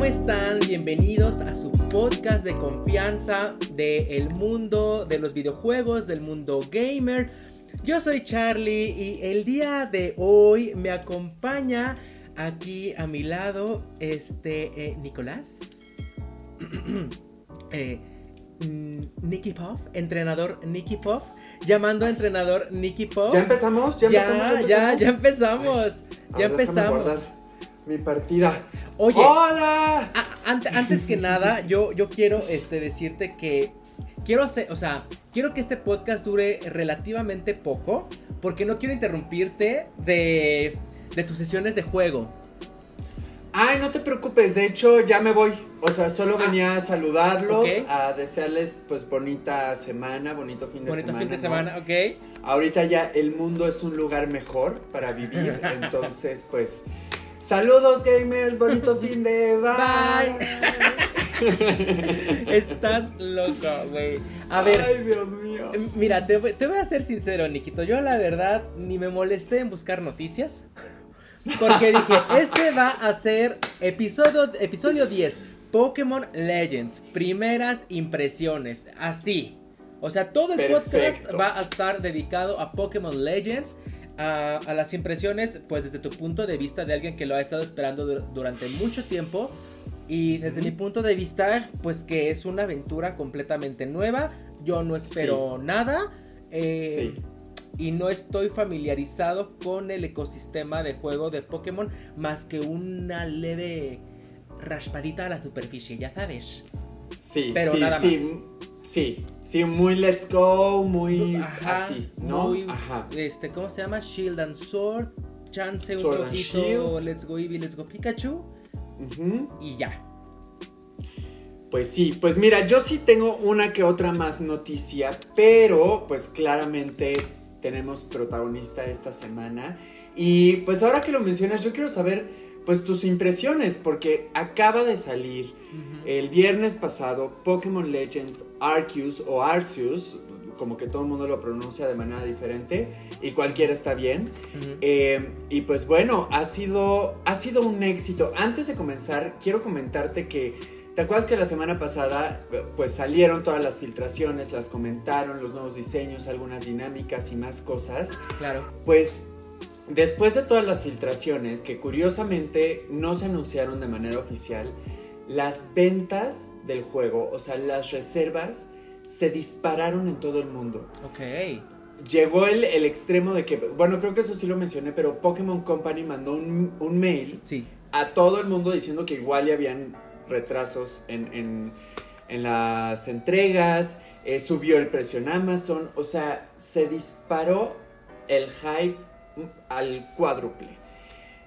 ¿cómo están? Bienvenidos a su podcast de confianza del mundo de los videojuegos, del mundo gamer. Yo soy Charlie y el día de hoy me acompaña aquí a mi lado este eh, Nicolás. eh, mm, Nicky Puff, entrenador Nicky Puff, llamando a entrenador Nicky Puff. ¿Ya empezamos? ¿Ya, Ya, empezamos? ya, ya empezamos. Ya ver, déjame empezamos. Mi partida. Oye, ¡Hola! a- ante- antes que nada, yo, yo quiero este, decirte que quiero hacer, o sea, quiero que este podcast dure relativamente poco, porque no quiero interrumpirte de, de tus sesiones de juego. Ay, no te preocupes, de hecho ya me voy. O sea, solo Ah. venía a saludarlos, a desearles pues bonita semana, bonito fin de Bonito semana. fin de ¿no? semana, ¿ok? Ahorita ya el mundo es un lugar mejor para vivir, entonces pues saludos gamers, bonito fin de bye. Estás loco, güey. A ver, Ay, Dios mío. Mira, te, voy- te voy a ser sincero, Nikito. Yo la verdad ni me molesté en buscar noticias. Porque dije, este va a ser episodio, episodio 10, Pokémon Legends, primeras impresiones, así. O sea, todo el podcast Perfecto. va a estar dedicado a Pokémon Legends, a, a las impresiones, pues desde tu punto de vista de alguien que lo ha estado esperando dur- durante mucho tiempo. Y desde mi punto de vista, pues que es una aventura completamente nueva. Yo no espero nada. eh, Sí. Y no estoy familiarizado con el ecosistema de juego de Pokémon más que una leve raspadita a la superficie, ya sabes. Sí, Pero sí, nada sí, sí, sí, muy let's go, muy Ajá, así, ¿no? muy, Ajá. Este, ¿cómo se llama? Shield and Sword. Chance un Sword poquito. Shield. Let's go Eevee, let's go Pikachu. Ujú. Y ya. Pues sí, pues mira, yo sí tengo una que otra más noticia, pero pues claramente tenemos protagonista esta semana. Y pues ahora que lo mencionas, yo quiero saber pues tus impresiones, porque acaba de salir el viernes pasado Pokémon Legends Arceus o Arceus, como que todo el mundo lo pronuncia de manera diferente y cualquiera está bien. Eh, y pues bueno, ha sido, ha sido un éxito. Antes de comenzar, quiero comentarte que, ¿te acuerdas que la semana pasada pues salieron todas las filtraciones, las comentaron, los nuevos diseños, algunas dinámicas y más cosas? Claro. Pues después de todas las filtraciones, que curiosamente no se anunciaron de manera oficial, las ventas del juego, o sea, las reservas, se dispararon en todo el mundo Ok. llegó el, el extremo de que, bueno, creo que eso sí lo mencioné, pero Pokémon Company mandó un, un mail Sí. a todo el mundo diciendo que igual ya habían retrasos en, en- en las entregas, eh, subió el precio en Amazon, o sea, se disparó el hype al cuádruple.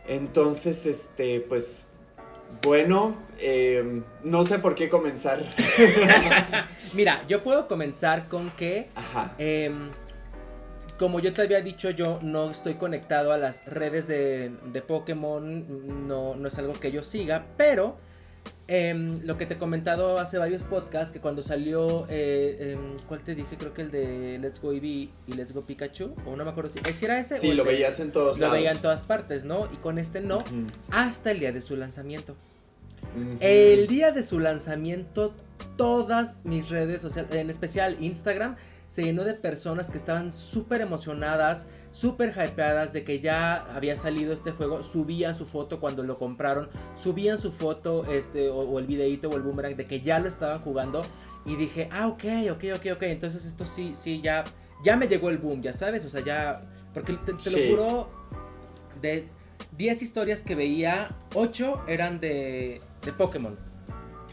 Entonces, este, pues, bueno, eh, no sé por qué comenzar. Mira, yo puedo comenzar con que Ajá. Em, como yo te había dicho, yo no estoy conectado a las redes de, de Pokémon, no, no es algo que yo siga, pero em, lo que te he comentado hace varios podcasts, que cuando salió, eh, em, ¿cuál te dije? Creo que el de Let's Go Eevee y Let's Go Pikachu, o no me acuerdo si, si era ese. Sí, lo de- veías en todos Lo lados. veía en todas partes, ¿no? Y con este no, hasta el día de su lanzamiento. El día de su lanzamiento, todas mis redes sociales, en especial Instagram, se llenó de personas que estaban súper emocionadas, súper hypeadas de que ya había salido este juego. Subían su foto cuando lo compraron, subían su foto este, o, o el videito o el boomerang de que ya lo estaban jugando. Y dije, ah, ok, ok, ok, ok. Entonces esto sí, sí, ya, ya me llegó el boom, ya sabes. O sea, ya. Porque te, te Sí. lo juro, de 10 historias que veía, 8 eran de, de Pokémon.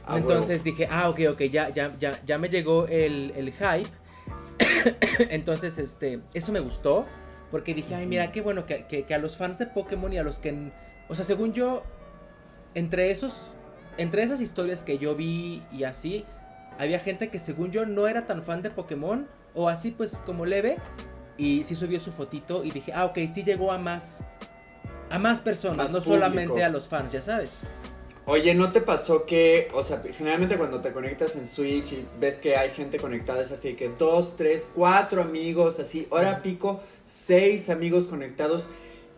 Ah, Entonces dije, ah, ok, ok, ya, ya, ya, ya me llegó el, el hype. Entonces, este, eso me gustó. Porque dije, ay, mira, qué bueno que, que- que a los fans de Pokémon y a los que... O sea, según yo, entre esos... Entre esas historias que yo vi y así, había gente que según yo no era tan fan de Pokémon. O así pues como leve. Y sí subió su fotito y dije, ah, ok, sí llegó a más... A más personas, Más no público. solamente a los fans, ya sabes. Oye, ¿no te pasó que, o sea, generalmente cuando te conectas en Switch y ves que hay gente conectada, es así que dos, tres, cuatro amigos, así, hora pico, seis amigos conectados,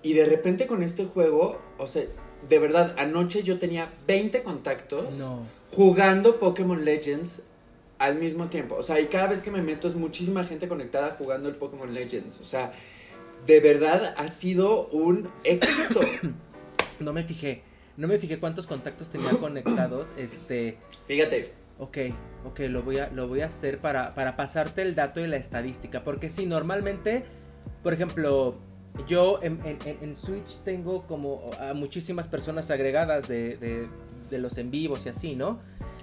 y de repente con este juego, o sea, de verdad, anoche yo tenía 20 contactos No. jugando Pokémon Legends al mismo tiempo. O sea, y cada vez que me meto es muchísima gente conectada jugando el Pokémon Legends. O sea, de verdad ha sido un éxito. No me fijé. No me fijé cuántos contactos tenía conectados. Este. Fíjate, Ok, ok, lo voy a, lo voy a hacer para, para pasarte el dato y la estadística. Porque sí, normalmente, por ejemplo, yo en, en- en- en Switch tengo como a muchísimas personas agregadas de, de- de los en vivos y así, ¿no?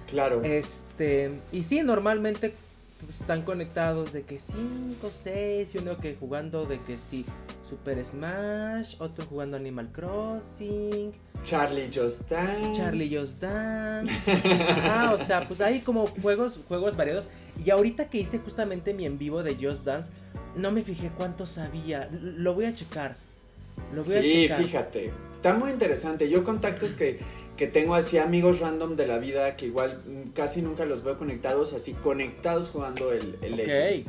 claro. Este, y sí, normalmente pues, están conectados de que 5, 6, y uno que jugando de que sí, Super Smash, otro jugando Animal Crossing, Charlie Just Dance. Charlie Just Dance. Ajá, o sea, pues hay como juegos, juegos variados. Y ahorita que hice justamente mi en vivo de Just Dance, no me fijé cuántos había. Lo voy a checar. Lo voy a Sí, checar. fíjate. Está muy interesante. Yo contactos que, que tengo así, amigos random de la vida, que igual casi nunca los veo conectados, así conectados jugando el, el Ok. Legends.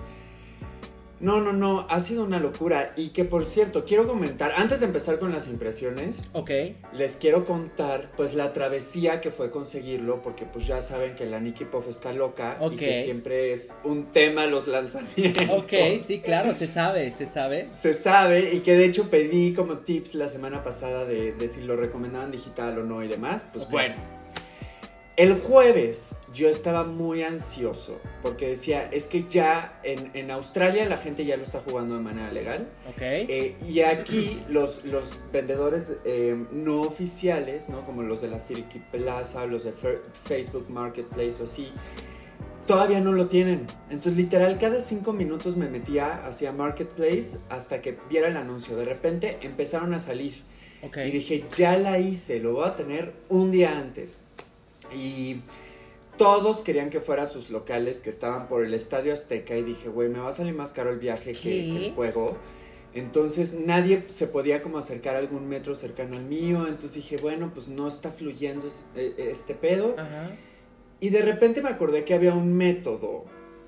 No, no, no, ha sido una locura. Y que por cierto, quiero comentar, antes de empezar con las impresiones, Ok. les quiero contar pues la travesía que fue conseguirlo, porque pues ya saben que la Nikki Puff está loca y que siempre es un tema los lanzamientos. Ok, sí, claro, se sabe, se sabe. Se sabe y que de hecho pedí como tips la semana pasada de, de si lo recomendaban digital o no y demás. Pues bueno, el jueves yo estaba muy ansioso porque decía, es que ya en, en Australia la gente ya lo está jugando de manera legal. Ok. eh, y aquí los, los vendedores eh, no oficiales, ¿no? Como los de la Friki Plaza, los de Fer- Facebook Marketplace o así, todavía no lo tienen. Entonces, literal, cada cinco minutos me metía hacia Marketplace hasta que viera el anuncio. De repente empezaron a salir. Y dije, ya la hice, lo voy a tener un día antes. Y todos querían que fuera a sus locales que estaban por el Estadio Azteca. Y dije, güey, me va a salir más caro el viaje que, el juego. Entonces nadie se podía como acercar a algún metro cercano al mío. Entonces dije, bueno, pues no está fluyendo es- eh, este pedo. Ajá. Y de repente me acordé que había un método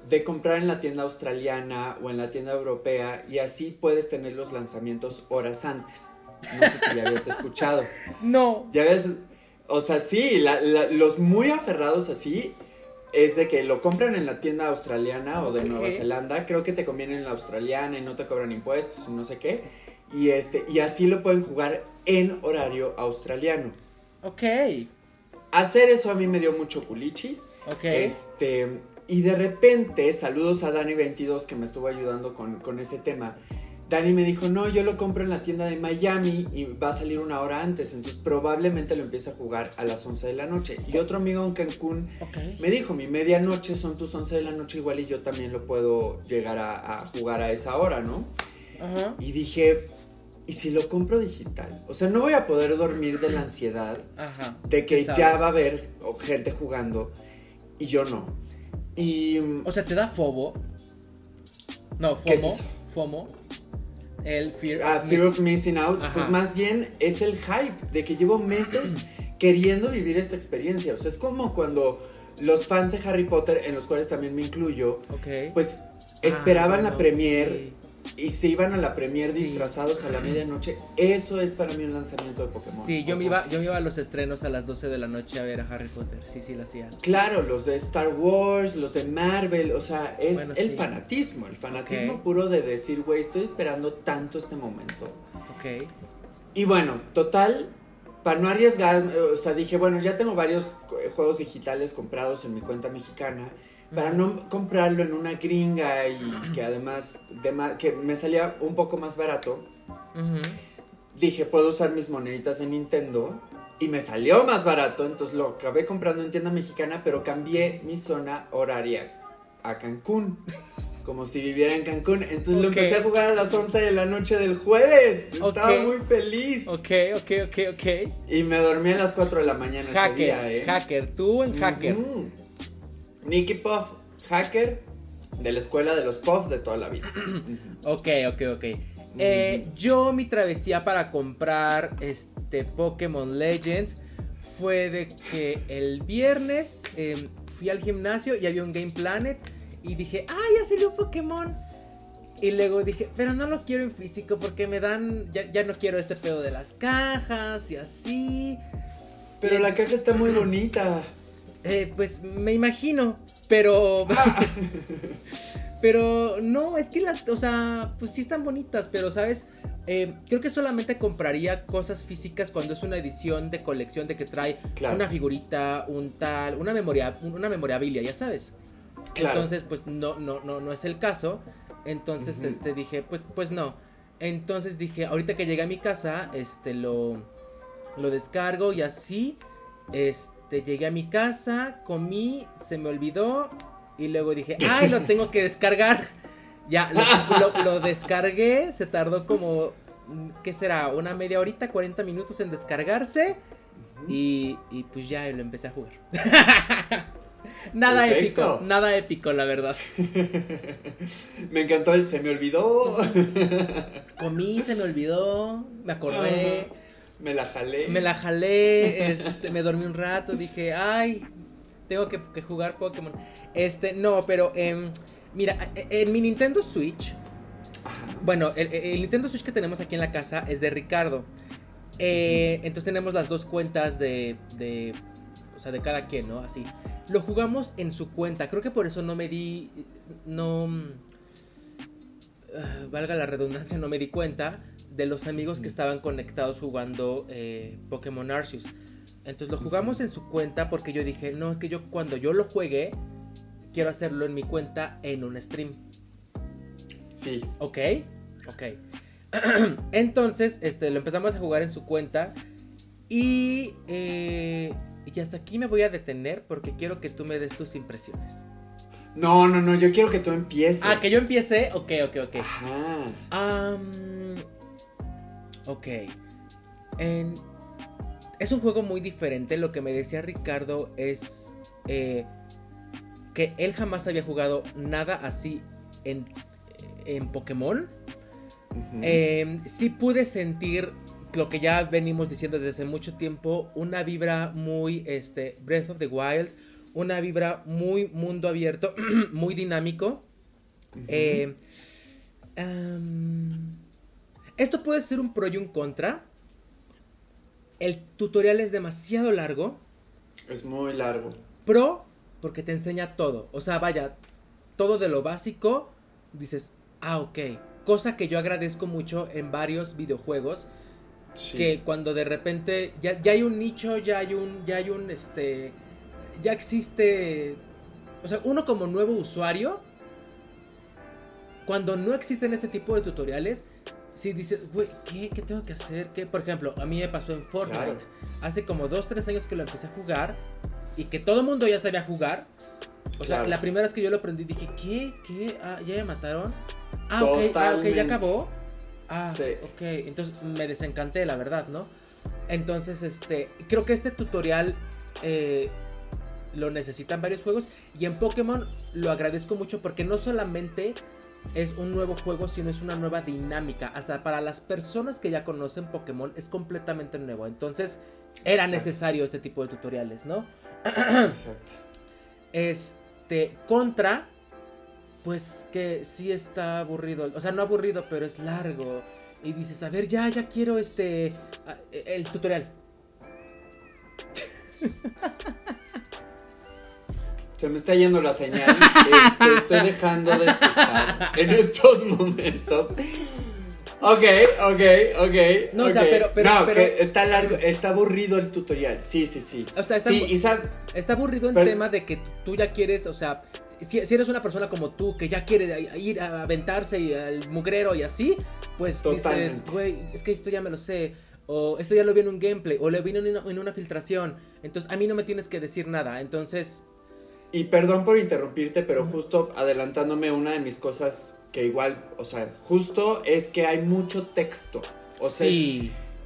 de comprar en la tienda australiana o en la tienda europea y así puedes tener los lanzamientos horas antes. No sé si ya habías escuchado. No. Ya ves, o sea, sí, la- la- los muy aferrados así es de que lo compran en la tienda australiana o de. Nueva Zelanda. Creo que te conviene en la australiana y no te cobran impuestos y no sé qué. Y, este, y así lo pueden jugar en horario australiano. Ok. Hacer eso a mí me dio mucho culichi. Ok. Este, y de repente, saludos a Dani22 que me estuvo ayudando con, con ese tema. Dani me dijo, no, yo lo compro en la tienda de Miami y va a salir una hora antes, entonces probablemente lo empiece a jugar a las 11 de la noche. Y otro amigo en Cancún me dijo, mi medianoche son tus 11 de la noche igual y yo también lo puedo llegar a, a jugar a esa hora, ¿no? Ajá. Y dije, ¿y si lo compro digital? O sea, no voy a poder dormir de la ansiedad Ajá. de que ya va a haber gente jugando y yo no. Y O sea, ¿te da fobo? No, ¿Qué es FOMO. eso? FOMO. El fear, ah, of Fear miss- of Missing Out, Ajá. pues más bien es el hype de que llevo meses queriendo vivir esta experiencia. O sea, es como cuando los fans de Harry Potter, en los cuales también me incluyo, pues esperaban Ah, la no, premier sí. Y se iban a la premier Sí. disfrazados a la medianoche. Eso es para mí un lanzamiento de Pokémon. Sí, yo O me, sea, iba, yo me iba a los estrenos a las 12 de la noche a ver a Harry Potter. Sí, sí, lo hacía. Claro, los de Star Wars, los de Marvel, o sea, es Bueno, el sí. fanatismo, el fanatismo puro de decir, güey, estoy esperando tanto este momento. Ok. Y bueno, total, para no arriesgar, o sea, dije, bueno, ya tengo varios juegos digitales comprados en mi cuenta mexicana, para no comprarlo en una gringa y que además, de que me salía un poco más barato, dije, puedo usar mis moneditas en Nintendo. Y me salió más barato, entonces lo acabé comprando en tienda mexicana, pero cambié mi zona horaria a Cancún. Como si viviera en Cancún. Entonces lo empecé a jugar a las 11 de la noche del jueves. Estaba muy feliz. Ok, ok, ok, ok. Y me dormí a las 4 de la mañana ese Hacker, día, ¿eh? hacker, tú en hacker. Nicky Puff, hacker de la escuela de los Puff de toda la vida. Ok, ok, ok. Eh, yo mi travesía para comprar este Pokémon Legends fue de que el viernes em, fui al gimnasio y había un Game Planet y dije, ah, ya salió Pokémon. Y luego dije, pero no lo quiero en físico porque me dan, ya, ya no quiero este pedo de las cajas y así. Pero la caja está muy bonita. Eh, pues me imagino, pero... pero no, es que las, o sea, pues sí están bonitas, pero sabes, eh, creo que solamente compraría cosas físicas cuando es una edición de colección de que trae Claro. una figurita, un tal, una memoria, una memorabilia, ya sabes. Claro. Entonces, pues no, no, no, no es el caso. Entonces, este, dije, pues, pues no. Entonces dije, ahorita que llegué a mi casa, este, lo, lo descargo y así, este, llegué a mi casa, comí, se me olvidó y luego dije, ay, lo tengo que descargar. Ya, lo, lo- lo descargué, se tardó como, ¿qué será? Una media horita, 40 minutos en descargarse y, y pues ya lo empecé a jugar. nada Perfecto. épico, nada épico, la verdad. Me encantó el se me olvidó. Comí, se me olvidó, me acordé, Me la jalé. me la jalé, este, me dormí un rato, dije, ay, tengo que, que jugar Pokémon. Este, no, pero, em, mira, e- en mi Nintendo Switch, bueno, el, el Nintendo Switch que tenemos aquí en la casa es de Ricardo. Eh, entonces tenemos las dos cuentas de, de, o sea, de cada quien, ¿no? Así. Lo jugamos en su cuenta. Creo que por eso no me di, no, mm, ah, valga la redundancia, no me di cuenta de los amigos que estaban conectados jugando eh, Pokémon Arceus. Entonces lo jugamos en su cuenta porque yo dije, no, es que yo cuando yo lo juegue, quiero hacerlo en mi cuenta en un stream. Sí. Ok, ok. Entonces, este, lo empezamos a jugar en su cuenta. Y, eh, y hasta aquí me voy a detener porque quiero que tú me des tus impresiones. No, no, no, yo quiero que tú empieces. Ah, que yo empiece. Ok, ok, ok. Ajá. Ok. En- es un juego muy diferente. Lo que me decía Ricardo es eh, que él jamás había jugado nada así en, en Pokémon. Eh, sí pude sentir lo que ya venimos diciendo desde hace mucho tiempo, una vibra muy este, Breath of the Wild, una vibra muy mundo abierto, muy dinámico. Eh, esto puede ser un pro y un contra. El tutorial es demasiado largo. es muy largo. Pro, porque te enseña todo. O sea, vaya, todo de lo básico. Dices, ah, ok. Cosa que yo agradezco mucho en varios videojuegos. Sí. Que cuando de repente ya, ya hay un nicho, ya hay un, ya hay un, este, ya existe, o sea, uno como nuevo usuario, cuando no existen este tipo de tutoriales, si dices, güey, ¿qué, ¿qué tengo que hacer? ¿Qué? Por ejemplo, a mí me pasó en Fortnite, Claro. hace como 2, 3 años que lo empecé a jugar y que todo el mundo ya sabía jugar. O sea, la primera vez que yo lo aprendí dije, ¿qué? ¿Qué? Ah, ¿ya me mataron? Ah, ok, ah, ok, Totalmente. ya acabó. Ah, Sí. ok, entonces me desencanté, la verdad, ¿no? Entonces, este, creo que este tutorial eh, lo necesitan varios juegos y en Pokémon lo agradezco mucho porque no solamente es un nuevo juego, sino es una nueva dinámica. Hasta para las personas que ya conocen Pokémon es completamente nuevo. Entonces, era Exacto. necesario este tipo de tutoriales, ¿no? Exacto. Este, contra, pues que sí está aburrido. O sea, no aburrido, pero es largo. Y dices, a ver, ya, ya quiero este, a- el tutorial. Se me está yendo la señal. Este, estoy dejando de escuchar en estos momentos. Ok, ok, ok. No, o sea, pero- pero- No, pero- que está largo, está aburrido el tutorial. Sí, sí, sí. O sea, está, Sí, está aburrido pero- tema de que tú ya quieres, o sea, si, si eres una persona como tú que ya quiere ir a aventarse y al mugrero y así, pues dices, güey, es que esto ya me lo sé. O esto ya lo vi en un gameplay, o lo vi en una, en una filtración. Entonces, a mí no me tienes que decir nada. Entonces, Y perdón por interrumpirte, pero justo adelantándome una de mis cosas que igual, o sea, justo es que hay mucho texto. O sea,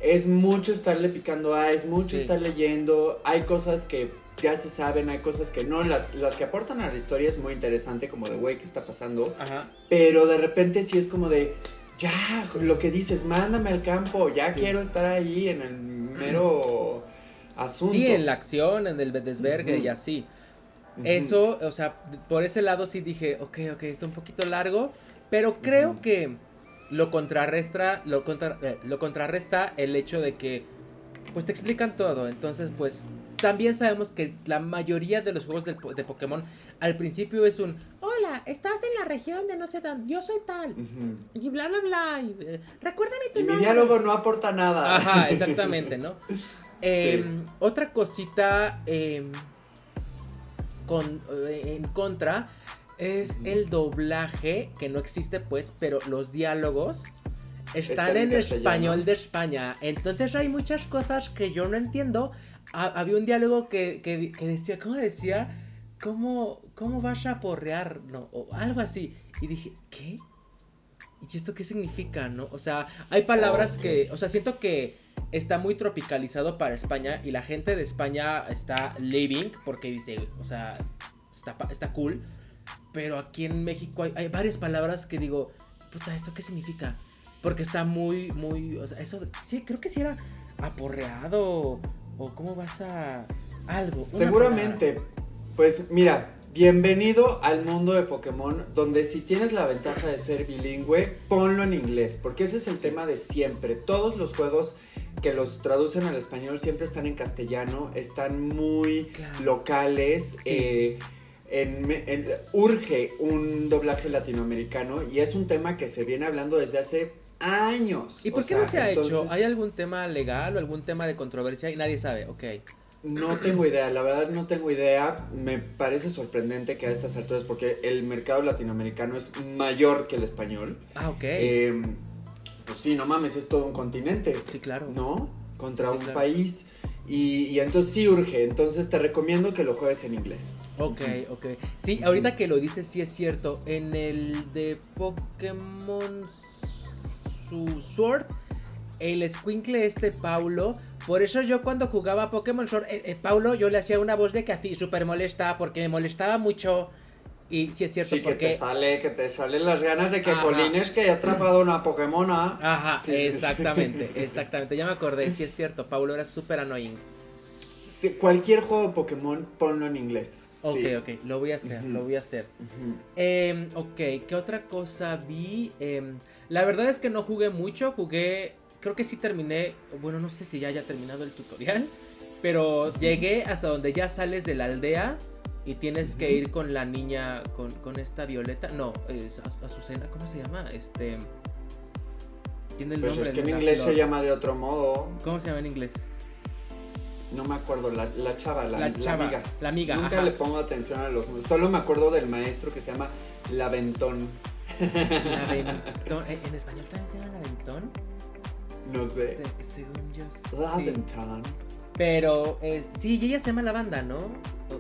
es- mucho estarle picando a, es mucho Sí. estar leyendo. Hay cosas que ya se saben, hay cosas que no. Las, las que aportan a la historia es muy interesante, como de, güey, ¿qué está pasando? Ajá. Pero de repente sí es como de, ya, lo que dices, mándame al campo, ya Sí. quiero estar ahí en el mero asunto. Sí, en la acción, en el desvergue y así. Eso, o sea, por ese lado sí dije, ok, ok, está un poquito largo, Pero creo que lo contrarresta, lo, eh, lo contrarresta el hecho de que pues te explican todo. Entonces, pues también sabemos que la mayoría de los juegos de, de Pokémon al principio es un hola, estás en la región de no sé dónde, yo soy tal. Y bla bla bla. Y, eh, recuérdame tu y Mi diálogo no aporta nada. Ajá, exactamente, ¿no? Em, otra cosita em, con, eh, en contra es el doblaje, que no existe pues, pero los diálogos están en, español de España. Entonces hay muchas cosas que yo no entiendo. Había un diálogo que, que, decía, ¿cómo decía? ¿Cómo, ¿Cómo vas a porrear? No, o algo así. Y dije, ¿qué? ¿Y esto qué significa, no? O sea, hay palabras que, o sea, siento que está muy tropicalizado para España y la gente de España está living porque dice, o sea, está, está cool. Pero aquí en México hay, hay varias palabras que digo, puta, ¿esto qué significa? Porque está muy, muy. O sea, eso. Sí, creo que sí era aporreado. O cómo vas a. Algo. Seguramente. Pues mira, bienvenido al mundo de Pokémon, donde si tienes la ventaja de ser bilingüe, ponlo en inglés, porque ese es el tema de siempre. Todos los juegos que los traducen al español siempre están en castellano, están muy locales. Eh, urge un doblaje latinoamericano y es un tema que se viene hablando desde hace años. ¿Y por qué no se ha hecho? ¿Hay algún tema legal o algún tema de controversia y nadie sabe? Ok. No tengo idea, la verdad no tengo idea. Me parece sorprendente que a estas alturas, porque el mercado latinoamericano es mayor que el español. Ah, ok. Em, pues sí, no mames, es todo un continente. Sí, claro. ¿No? Contra un país. Y, entonces sí urge, entonces te recomiendo que lo juegues en inglés. Ok, ok. Sí, ahorita que lo dices, sí es cierto. En el de Pokémon su Sword, el squinkle este Paulo. Por eso yo cuando jugaba Pokémon Sword, eh, eh, Paulo, yo le hacía una voz de que así súper molesta, porque me molestaba mucho. Y sí es cierto, porque... que te sale, que te salen las ganas de que Polines que he atrapado una Pokémona. Ajá, exactamente, exactamente. Ya me acordé, sí es cierto, Paulo era súper annoying. Cualquier juego de Pokémon, ponlo en inglés. Ok, ok, lo voy a hacer, lo voy a hacer. Em, ok, ¿qué otra cosa vi? Em, la verdad es que no jugué mucho, jugué, creo que sí terminé, bueno, no sé si ya haya terminado el tutorial, pero llegué hasta donde ya sales de la aldea y tienes que ir con la niña, con, esta Violeta, no, es Azucena, ¿cómo se llama? Este... Tiene el pues es que en inglés se llama de otro modo. ¿Cómo se llama en inglés? No me acuerdo, la, chava, la, amiga. La amiga. Nunca le pongo atención a los. Solo me acuerdo del maestro que se llama Laventón. Laventón. ¿En español también se llama Laventón? No sé. según yo. Laventón. Pero, sí, ella se llama la banda, ¿no?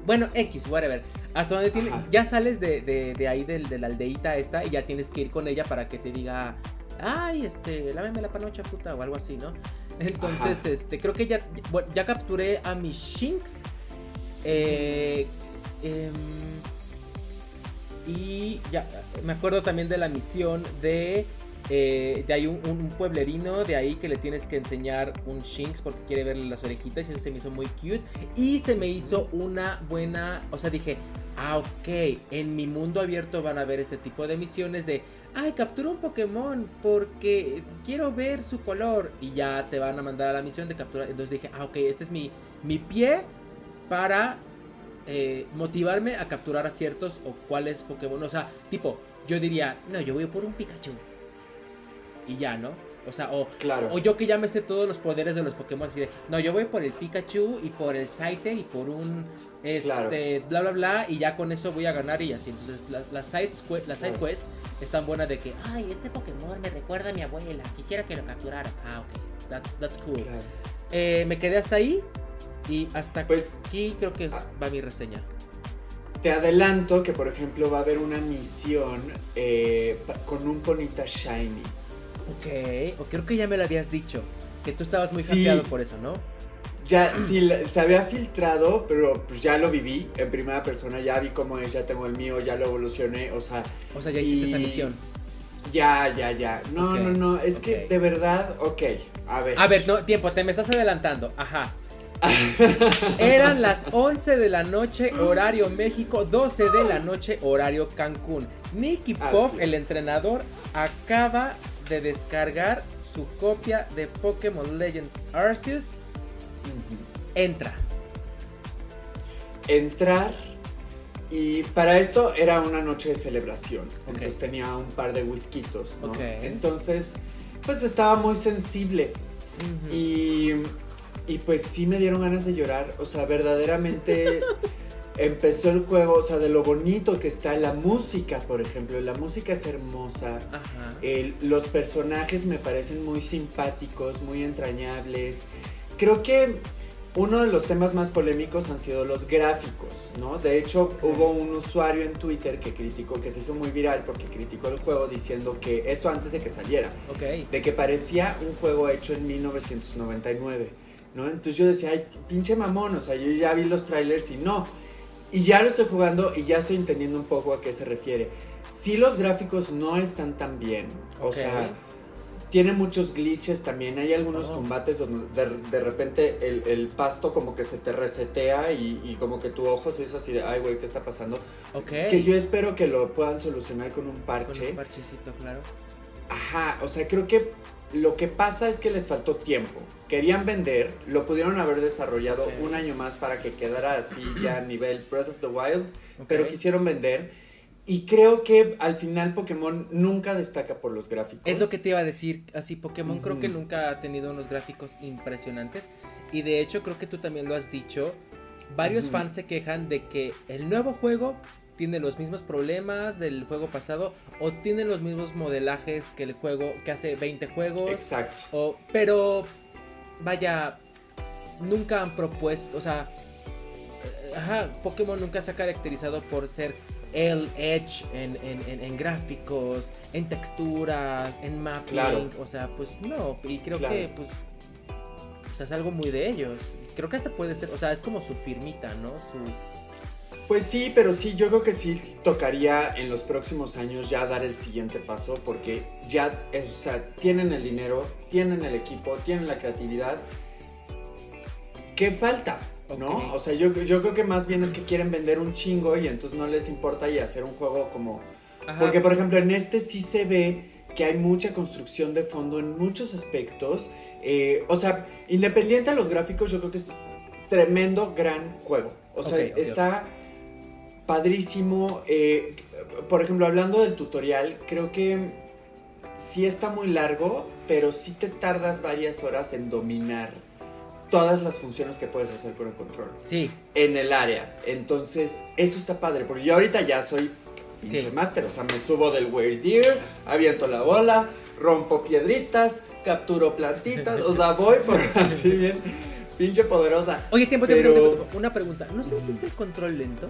Bueno, X, whatever. Hasta donde tiene, ya sales de, de, de ahí de, de, la aldeita esta y ya tienes que ir con ella para que te diga, ay, este, láveme la panocha puta o algo así, ¿no? Entonces, este, creo que ya, ya capturé a mis Shinx. Eh, em, y ya, me acuerdo también de la misión de... Eh, de ahí un, pueblerino, de ahí que le tienes que enseñar un Shinx porque quiere verle las orejitas y eso se me hizo muy cute. Y se me hizo una buena, o sea, dije, ah, ok, en mi mundo abierto van a ver este tipo de misiones de ay, captura un Pokémon porque quiero ver su color. Y ya te van a mandar a la misión de capturar. Entonces dije, ah, ok, este es mi, mi pie para eh, motivarme a capturar a ciertos o cuáles Pokémon. O sea, tipo, yo diría, no, yo voy por un Pikachu. Y ya, ¿no? O sea, o, claro. o yo que ya me sé todos los poderes de los Pokémon. Así de, no, yo voy por el Pikachu y por el Saite y por un este, bla, bla, bla, y ya con eso voy a ganar y así. Entonces, las la side, la side quest están buenas de que, ay, este Pokémon me recuerda a mi abuela, quisiera que lo capturaras. Ah, ok, that's, that's cool. Eh, me quedé hasta ahí y hasta pues, aquí creo que ah. va mi reseña. Te adelanto que, por ejemplo, va a haber una misión eh, con un Ponita Shiny. Ok, o creo que ya me lo habías dicho, que tú estabas muy sí. por eso, ¿no? Ya sí se había filtrado, pero pues ya lo viví en primera persona, ya vi cómo es, ya tengo el mío, ya lo evolucioné, o sea. O sea, ya hiciste esa misión. Ya, ya, ya. No, no, no, es que de verdad, ok, a ver. A ver, no, tiempo, te me estás adelantando, ajá. Eran las 11 de la noche, horario México, 12 de la noche, horario Cancún. Nicky Pop, el entrenador, acaba de descargar su copia de Pokémon Legends Arceus. Entra. Entrar. Y para esto era una noche de celebración. Entonces tenía un par de whiskitos, ¿no? Entonces, pues estaba muy sensible. Y y pues sí me dieron ganas de llorar. O sea, verdaderamente empezó el juego, o sea, de lo bonito que está la música, por ejemplo. La música es hermosa. los personajes me parecen muy simpáticos, muy entrañables. Creo que uno de los temas más polémicos han sido los gráficos, ¿no? De hecho, hubo un usuario en Twitter que criticó, que se hizo muy viral porque criticó el juego diciendo que esto antes de que saliera, de que parecía un juego hecho en 1999. Entonces yo decía, ay, pinche mamón, o sea, yo ya vi los trailers y no. Y ya lo estoy jugando y ya estoy entendiendo un poco a qué se refiere. Sí los gráficos no están tan bien, o sea, tiene muchos glitches también. Hay algunos oh. combates donde de, repente el, pasto como que se te resetea y, como que tu ojo se es así de, ay, güey, ¿qué está pasando? Que yo espero que lo puedan solucionar con un parche. Con un parchecito, claro. Ajá, o sea, creo que lo que pasa es que les faltó tiempo. Querían vender, lo pudieron haber desarrollado un año más para que quedara así ya a nivel Breath of the Wild, pero quisieron vender. Y creo que al final Pokémon nunca destaca por los gráficos. Es lo que te iba a decir, así Pokémon creo que nunca ha tenido unos gráficos impresionantes. Y de hecho creo que tú también lo has dicho. Varios fans se quejan de que el nuevo juego tiene los mismos problemas del juego pasado o tiene los mismos modelajes que el juego que hace 20 juegos. Exacto. O, pero vaya, nunca han propuesto, o sea, eh, ajá, Pokémon nunca se ha caracterizado por ser el edge en, en, en, gráficos, en texturas, en mapping, o sea, pues no, y creo que pues, pues es algo muy de ellos. Creo que hasta puede ser, o sea, es como su firmita, ¿no? Su pues sí, pero sí, yo creo que sí tocaría en los próximos años ya dar el siguiente paso porque ya, o sea, tienen el dinero, tienen el equipo, tienen la creatividad. ¿Qué falta? ¿No? O sea, yo, yo creo que más bien es que quieren vender un chingo y entonces no les importa y hacer un juego como... Porque, por ejemplo, en este sí se ve que hay mucha construcción de fondo en muchos aspectos. Eh, o sea, independiente de los gráficos, yo creo que es tremendo, gran juego. O sea, está padrísimo. Eh, por ejemplo, hablando del tutorial, creo que sí está muy largo, pero sí te tardas varias horas en dominar todas las funciones que puedes hacer con el control. Sí. En el área. Entonces, eso está padre, porque yo ahorita ya soy pinche máster, o sea, me subo del Weird Deer, aviento la bola, rompo piedritas, capturo plantitas, o sea, voy por así bien, pinche poderosa. Oye, tiempo, tiempo, tiempo, una pregunta, ¿no sentiste el control lento?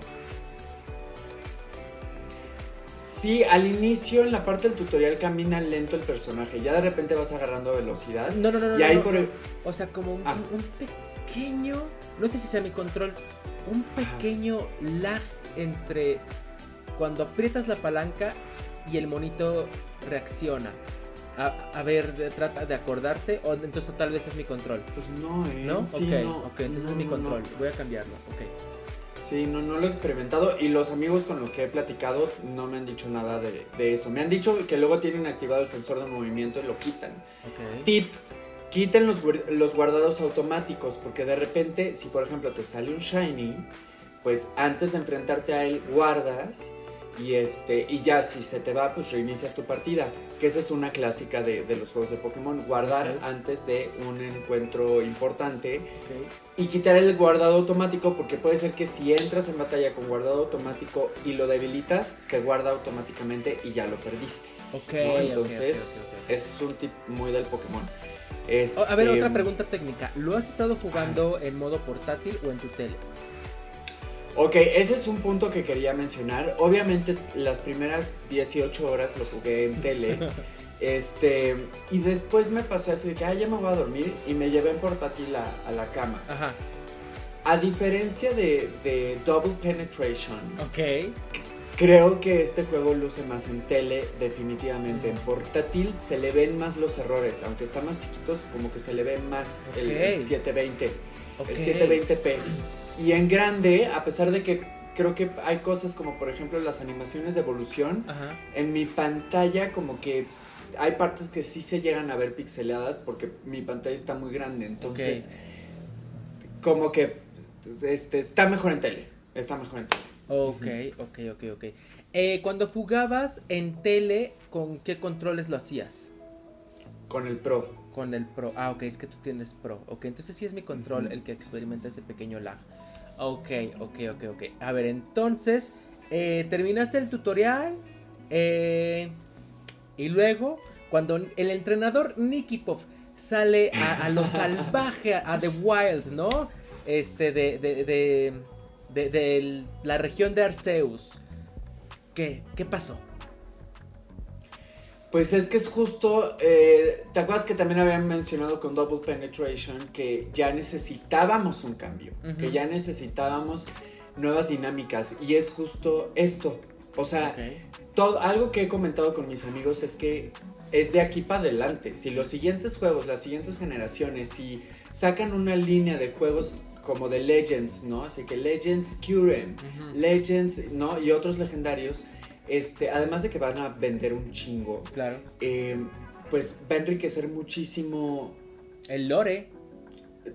Sí, al inicio en la parte del tutorial camina lento el personaje, ya de repente vas agarrando velocidad. No, no, no, y ahí por O sea, como ah. un, pequeño, no sé si sea mi control, un pequeño lag entre cuando aprietas la palanca y el monito reacciona. A, ver, trata de acordarte o entonces tal vez es mi control. Pues no, eh. ¿No? Sí, ok, ok, entonces es mi control. Voy a cambiarlo, ok. Sí, no, no lo he experimentado y los amigos con los que he platicado no me han dicho nada de, eso. Me han dicho que luego tienen activado el sensor de movimiento y lo quitan. Tip, quiten los, los guardados automáticos porque de repente, si por ejemplo te sale un shiny, pues antes de enfrentarte a él guardas y, este, y ya si se te va, pues reinicias tu partida. Que esa es una clásica de, los juegos de Pokémon. Guardar antes de un encuentro importante. Y quitar el guardado automático porque puede ser que si entras en batalla con guardado automático y lo debilitas, se guarda automáticamente y ya lo perdiste. Ok. Entonces es un tip muy del Pokémon. a ver, otra este, pregunta técnica. ¿Lo has estado jugando en modo portátil o en tu tele? Ok, ese es un punto que quería mencionar. Obviamente las primeras 18 horas lo jugué en tele. Este, y después me pasé así de que, ah, ya me voy a dormir y me llevé en portátil a, la cama. Ajá. A diferencia de, de, Double Penetration. Ok. Creo que este juego luce más en tele, definitivamente. En portátil se le ven más los errores, aunque está más chiquitos, como que se le ve más el, 720. el 720p. Y en grande, a pesar de que creo que hay cosas como por ejemplo las animaciones de evolución, en mi pantalla como que hay partes que sí se llegan a ver pixeladas porque mi pantalla está muy grande, entonces como que este, está mejor en tele, está mejor en tele. Ok, ok, ok, ok. Eh, cuando jugabas en tele, ¿con qué controles lo hacías? Con el Pro. Con el Pro. Ah, ok, es que tú tienes Pro. Ok, entonces sí es mi control el que experimenta ese pequeño lag. Ok, ok, ok, ok. A ver, entonces, eh, terminaste el tutorial. Eh, y luego, cuando el entrenador Puff sale a, lo salvaje, a, The Wild, ¿no? Este, de, de, de, de, la región de Arceus. ¿Qué? ¿Qué pasó? Pues es que es justo, eh, ¿te acuerdas que también habían mencionado con Double Penetration que ya necesitábamos un cambio, que ya necesitábamos nuevas dinámicas y es justo esto. O sea, todo, algo que he comentado con mis amigos es que es de aquí para adelante. Si los siguientes juegos, las siguientes generaciones, si sacan una línea de juegos como de Legends, ¿no? Así que Legends Curem, Legends, ¿no? Y otros legendarios este, además de que van a vender un chingo. Claro. Eh, pues va a enriquecer muchísimo. El lore.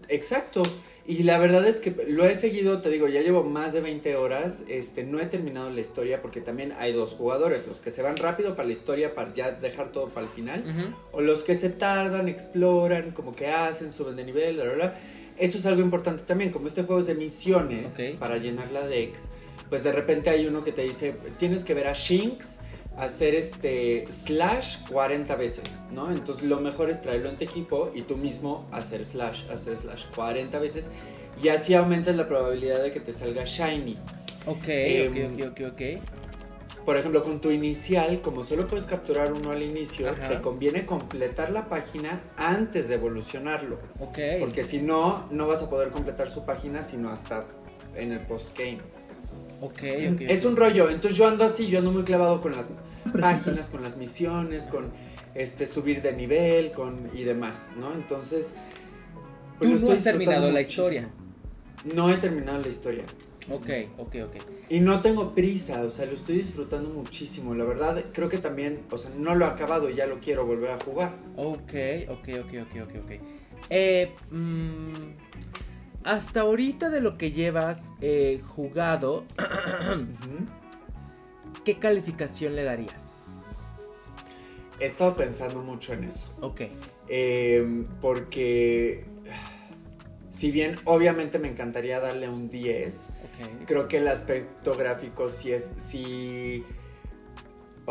Exacto. Y la verdad es que lo he seguido, te digo, ya llevo más de 20 horas. Este, no he terminado la historia porque también hay dos jugadores: los que se van rápido para la historia para ya dejar todo para el final, o los que se tardan, exploran, como que hacen, suben de nivel, bla, bla, Eso es algo importante también. Como este juego es de misiones para llenar la Dex pues de repente hay uno que te dice, tienes que ver a Shinx hacer este slash 40 veces, ¿no? Entonces lo mejor es traerlo en tu equipo y tú mismo hacer slash, hacer slash 40 veces y así aumentas la probabilidad de que te salga shiny. Ok, em, ok, ok, ok, Por ejemplo, con tu inicial, como solo puedes capturar uno al inicio, te conviene completar la página antes de evolucionarlo. Ok. Porque si no, no vas a poder completar su página sino hasta en el post-game. Es un rollo, entonces yo ando así, yo ando muy clavado con las páginas, con las misiones, con este subir de nivel, con y demás, ¿no? Entonces, pues ¿Tú no has terminado la historia? No he terminado la historia. Ok, ok, ok. Y no tengo prisa, o sea, lo estoy disfrutando muchísimo. La verdad, creo que también, o sea, no lo he acabado y ya lo quiero volver a jugar. Ok, ok, ok, ok, ok, ok. Eh, mmm, hasta ahorita de lo que llevas eh, jugado, ¿qué calificación le darías? He estado pensando mucho en eso. Ok. Em, porque si bien obviamente me encantaría darle un 10, creo que el aspecto gráfico sí es, sí,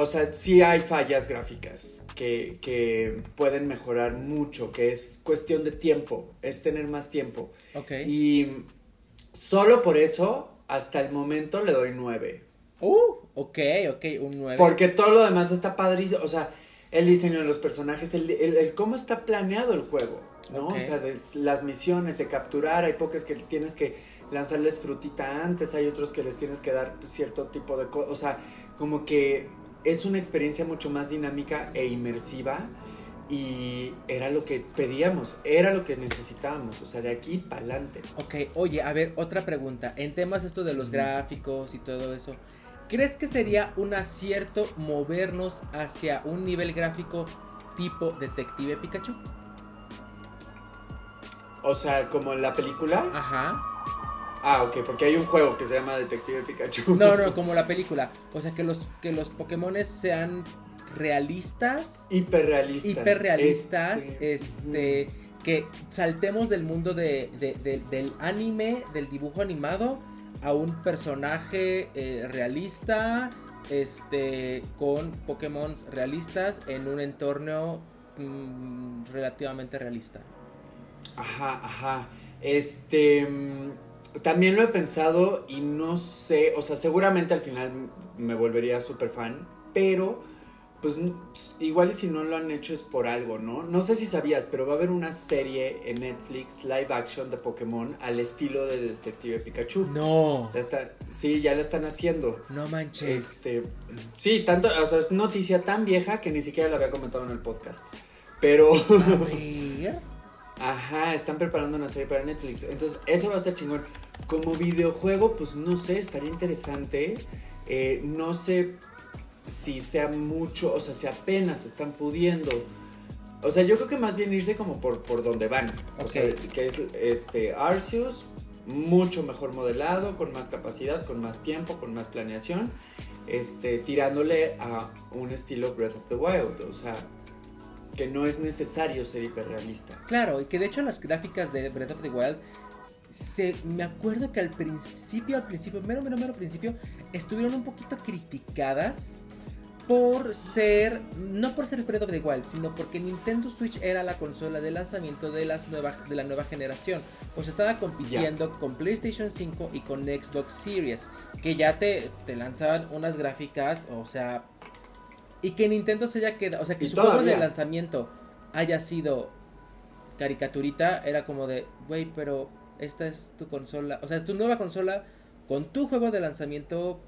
o sea, sí hay fallas gráficas que, pueden mejorar mucho, que es cuestión de tiempo, es tener más tiempo. Ok. Y solo por eso, hasta el momento le doy 9. Uh, ok, ok, un 9. Porque todo lo demás está padrísimo, o sea, el diseño de los personajes, el, cómo está planeado el juego, ¿no? O sea, de las misiones, de capturar, hay pocas que tienes que lanzarles frutita antes, hay otros que les tienes que dar cierto tipo de cosas, o sea, como que es una experiencia mucho más dinámica e inmersiva y era lo que pedíamos, era lo que necesitábamos, o sea, de aquí para adelante. Ok, oye, a ver, otra pregunta, en temas esto de los gráficos y todo eso, ¿crees que sería un acierto movernos hacia un nivel gráfico tipo Detective Pikachu? O sea, como en la película. Ajá. Ah, ok, porque hay un juego que se llama Detective Pikachu. No, no, como la película. O sea, que los, que los Pokémon sean realistas. Hiperrealistas. Hiperrealistas. Este, este que saltemos del mundo de, del anime, del dibujo animado, a un personaje eh, realista, este, con Pokémon realistas en un entorno mm, relativamente realista. Ajá, ajá. Este... También lo he pensado y no sé, o sea, seguramente al final me volvería súper fan, pero pues igual y si no lo han hecho es por algo, ¿no? No sé si sabías, pero va a haber una serie en Netflix live action de Pokémon al estilo de Detective Pikachu. No. está, sí, ya lo están haciendo. No manches. Este, sí, tanto, o sea, es noticia tan vieja que ni siquiera la había comentado en el podcast. Pero... Ajá, están preparando una serie para Netflix. Entonces, eso va a estar chingón. Como videojuego, pues no sé, estaría interesante. Eh, no sé si sea mucho, o sea, si apenas están pudiendo. O sea, yo creo que más bien irse como por, por donde van. O sea, que es este Arceus, mucho mejor modelado, con más capacidad, con más tiempo, con más planeación. Este, tirándole a un estilo Breath of the Wild. O sea, que no es necesario ser hiperrealista. Claro, y que de hecho las gráficas de Breath of the Wild se, me acuerdo que al principio, al principio, mero, mero, mero principio, estuvieron un poquito criticadas por ser, no por ser Breath of the Wild, sino porque Nintendo Switch era la consola de lanzamiento de, las nueva, de la nueva generación. Pues estaba compitiendo con PlayStation 5 y con Xbox Series, que ya te, te lanzaban unas gráficas, o sea, y que Nintendo se haya quedado, o sea, que su juego de lanzamiento haya sido caricaturita, era como de, güey, pero esta es tu consola, o sea, es tu nueva consola con tu juego de lanzamiento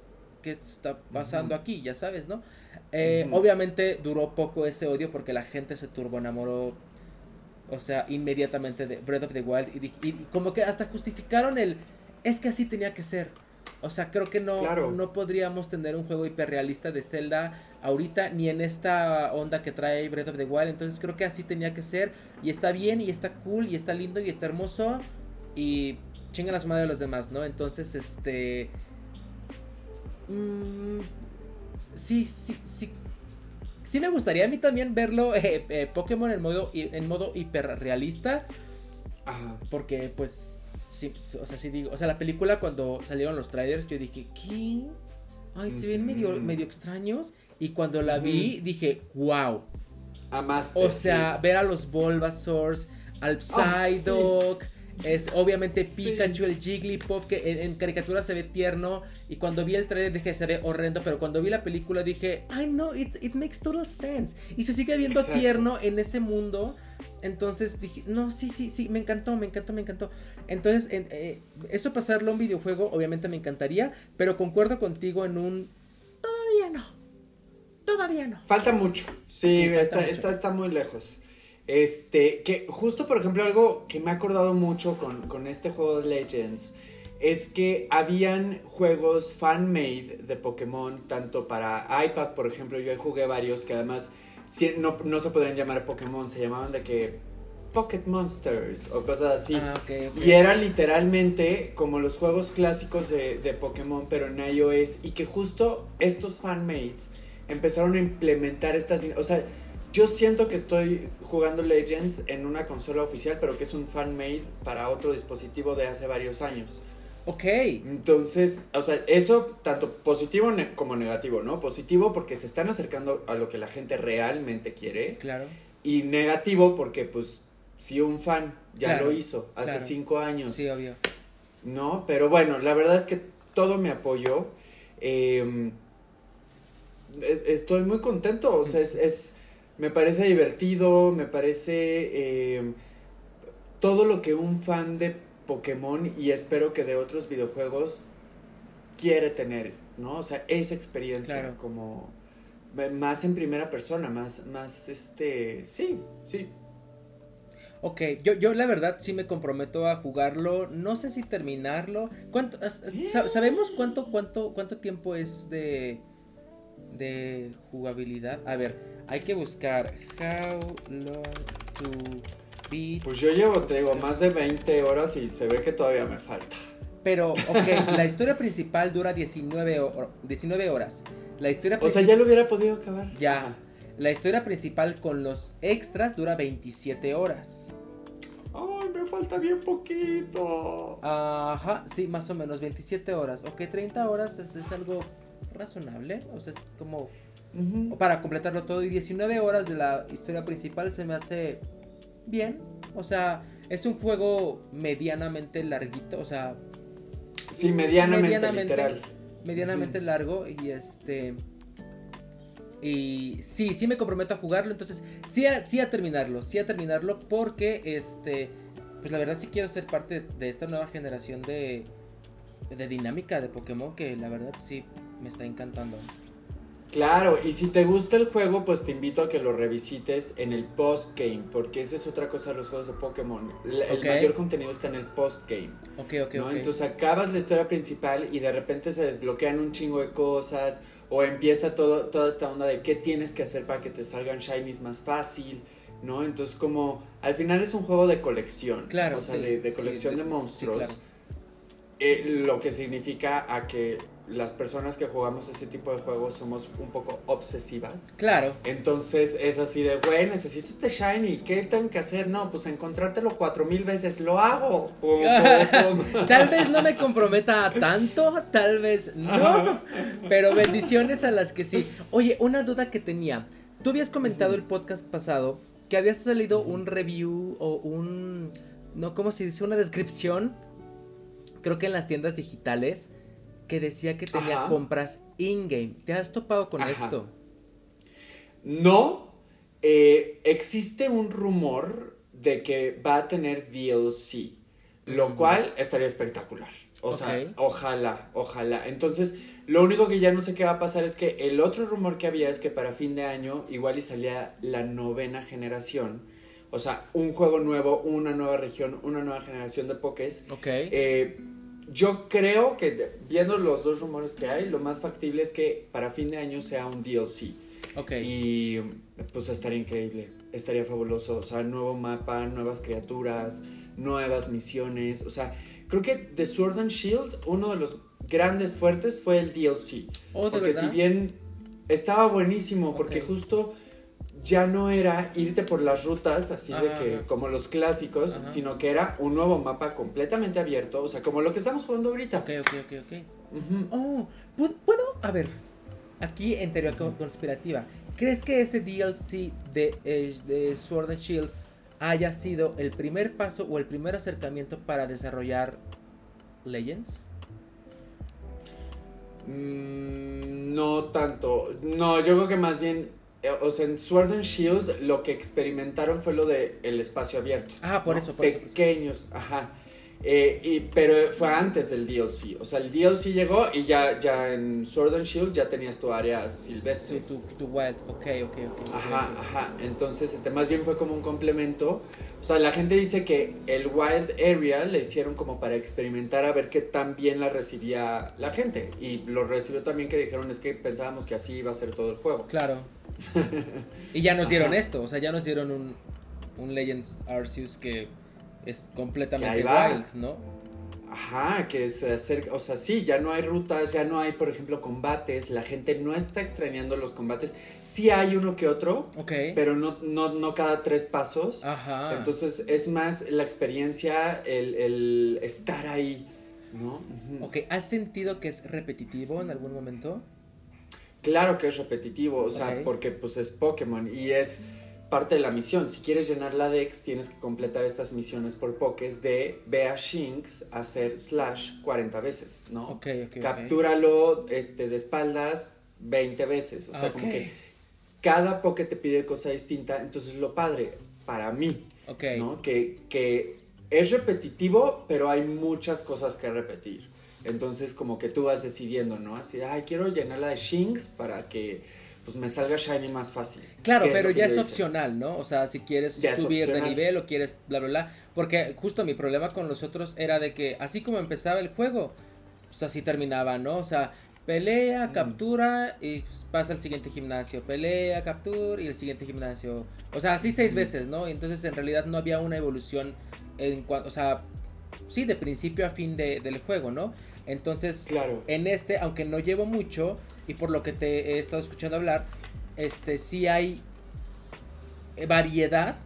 que está pasando aquí, ya sabes, ¿no? Eh, obviamente duró poco ese odio porque la gente se turbo enamoró, o sea, inmediatamente de Breath of the Wild y, como que hasta justificaron el, es que así tenía que ser. O sea, creo que no, no podríamos tener un juego hiperrealista de Zelda ahorita ni en esta onda que trae Breath of the Wild. Entonces creo que así tenía que ser. Y está bien, y está cool, y está lindo, y está hermoso. Y chingan a su madre de los demás, ¿no? Entonces, este. Mmm, sí, sí, sí. Sí me gustaría a mí también verlo eh, eh, Pokémon en modo, en modo hiperrealista. Ajá. Porque pues, sí, o sea, sí digo, o sea, la película cuando salieron los trailers yo dije, ¿qué? Ay, se ven medio, medio extraños. Y cuando la vi dije, wow. Amaste. O sea, ver a los Bulbasaurs, al ah, Psyduck, este, obviamente Pikachu, el Jigglypuff, que en, caricatura se ve tierno. Y cuando vi el trailer dije, se ve horrendo. Pero cuando vi la película dije, I know, it, it makes total sense. Y se sigue viendo tierno en ese mundo. Entonces dije, no, sí, sí, sí, me encantó, me encantó, me encantó. Entonces, eh, eso pasarlo a un videojuego, obviamente me encantaría. Pero concuerdo contigo en un. Todavía no. Falta mucho. Sí, está, está muy lejos. Este, que justo por ejemplo algo que me ha acordado mucho con, este juego de Legends es que habían juegos fan-made de Pokémon, tanto para iPad, por ejemplo, yo jugué varios que además no, no se podían llamar Pokémon, se llamaban de que Pocket Monsters o cosas así. Ah, y era literalmente como los juegos clásicos de, de Pokémon, pero en iOS, y que justo estos fan-mates empezaron a implementar estas... O sea, yo siento que estoy jugando Legends en una consola oficial, pero que es un fan-made para otro dispositivo de hace varios años. Ok. Entonces, o sea, eso tanto positivo como negativo, ¿no? Positivo porque se están acercando a lo que la gente realmente quiere. Claro. Y negativo porque, pues, si un fan ya lo hizo hace cinco años. Sí, obvio. ¿No? Pero bueno, la verdad es que todo me apoyó. Em, e-, estoy muy contento, o sea, es me parece divertido, me parece em, todo lo que un fan de Pokémon y espero que de otros videojuegos quiere tener, ¿no? O sea, esa experiencia como más en primera persona, más, más, este, sí, sí. Ok, yo, yo la verdad sí me comprometo a jugarlo, no sé si terminarlo. ¿Cuánto, ¿Sabemos cuánto, cuánto, cuánto tiempo es de, de jugabilidad? A ver, hay que buscar How Long to Beat. Pues yo llevo, te digo, más de 20 horas y se ve que todavía me falta. Pero, ok, la historia principal dura 19, 19 horas. La historia O sea, ya lo hubiera podido acabar. Ya. La historia principal con los extras dura 27 horas. Ay, me falta bien poquito. Ajá, sí, más o menos 27 horas. Ok, 30 horas es, es algo razonable. O sea, es como para completarlo todo. Y 19 horas de la historia principal se me hace bien. O sea, es un juego medianamente larguito. O sea, sí, medianamente, literal. Medianamente largo. Y este. Y sí, sí me comprometo a jugarlo. Entonces, sí a, sí a terminarlo. Sí a terminarlo. Porque este. Pues la verdad sí quiero ser parte de esta nueva generación de. De dinámica de Pokémon. Que la verdad sí me está encantando. Claro, y si te gusta el juego, pues te invito a que lo revisites en el postgame, porque esa es otra cosa de los juegos de Pokémon. El, mayor contenido está en el postgame. Ok, ok, ¿no? ok. Entonces acabas la historia principal y de repente se desbloquean un chingo de cosas o empieza todo, toda esta onda de qué tienes que hacer para que te salgan shinies más fácil, ¿no? Entonces como al final es un juego de colección, Claro, o sea, sí, de, de sí, colección de- sí, monstruos, claro. Eh, lo que significa a que las personas que jugamos ese tipo de juegos somos un poco obsesivas. Claro. Entonces es así de, güey, necesito este shiny, ¿qué tengo que hacer? No, pues encontrártelo cuatro mil veces, lo hago. Pum, pum, pum. Tal vez no me comprometa tanto, tal vez no, pero bendiciones a las que sí. Oye, una duda que tenía. Tú habías comentado el podcast pasado que había salido un review o un, no, ¿cómo se dice? Una descripción, creo que en las tiendas digitales, que decía que tenía Ajá. compras in-game. ¿Te has topado con Ajá. esto? No, eh, existe un rumor de que va a tener DLC, lo cual estaría espectacular. O sea, ojalá, ojalá. Entonces, lo único que ya no sé qué va a pasar es que el otro rumor que había es que para fin de año igual y salía la novena generación. O sea, un juego nuevo, una nueva región, una nueva generación de Pokés. Ok. Eh, yo creo que viendo los dos rumores que hay, lo más factible es que para fin de año sea un DLC. ok. Y pues estaría increíble, estaría fabuloso. O sea, nuevo mapa, nuevas criaturas, nuevas misiones. O sea, creo que de Sword and Shield, uno de los grandes fuertes fue el DLC. Oh, ¿de porque verdad? si bien estaba buenísimo, porque justo ya no era irte por las rutas así de que ajá. como los clásicos, Ajá. sino que era un nuevo mapa completamente abierto, o sea, como lo que estamos jugando ahorita. Ok, ok, ok, ok. Oh, ¿pu- ¿puedo? A ver, aquí en teoría co- conspirativa, ¿crees que ese DLC de, eh, de Sword and Shield haya sido el primer paso o el primer acercamiento para desarrollar Legends? Mm, no tanto. No, yo creo que más bien, o sea, en Sword and Shield lo que experimentaron fue lo de el espacio abierto. Ah, por ¿no? eso, por eso, por eso. Pequeños, ajá. Eh, y, pero fue antes del DLC. O sea, el DLC llegó y ya, ya en Sword and Shield ya tenías tu área silvestre. Tu, tu, tu wild, ok, ok, ok. ok, Ajá, ajá. Entonces, este, más bien fue como un complemento. O sea, la gente dice que el Wild Area le hicieron como para experimentar a ver qué tan bien la recibía la gente. Y lo recibió también que dijeron es que pensábamos que así iba a ser todo el juego. Claro. y ya nos dieron Ajá. esto, o sea, ya nos dieron un, un Legends Arceus que es completamente wild, ¿no? Ajá, que es hacer, o sea, sí, ya no hay rutas, ya no hay, por ejemplo, combates, la gente no está extrañando los combates. Sí hay uno que otro, Ok. pero no, no, no cada tres pasos. Ajá. Entonces es más la experiencia, el, el estar ahí, ¿no? Ok, ¿has sentido que es repetitivo en algún momento? Claro que es repetitivo, o sea, porque pues es Pokémon y es parte de la misión. Si quieres llenar la Dex, tienes que completar estas misiones por Pokés de ve a Shinx hacer slash 40 veces, ¿no? Ok, ok. ok. Captúralo este, de espaldas 20 veces, o sea, como que cada Poké te pide cosa distinta, entonces lo padre para mí. ¿no? Que, que es repetitivo, pero hay muchas cosas que repetir. Entonces, como que tú vas decidiendo, ¿no? Así, ay, quiero llenarla de Shinx para que pues me salga Shiny más fácil. Claro, ¿Qué pero ya es hice? opcional, ¿no? O sea, si quieres Ya subir de nivel o quieres bla, bla, bla. Porque justo mi problema con los otros era de que así como empezaba el juego, pues así terminaba, ¿no? O sea, pelea, Mm. captura y pues, pasa al siguiente gimnasio. Pelea, captura y el siguiente gimnasio. O sea, así seis veces, ¿no? Entonces en realidad no había una evolución en cuanto, o sea, sí, de principio a fin de- del juego, ¿no? Entonces, Claro. en este, aunque no llevo mucho, y por lo que te he estado escuchando hablar, este sí hay eh, variedad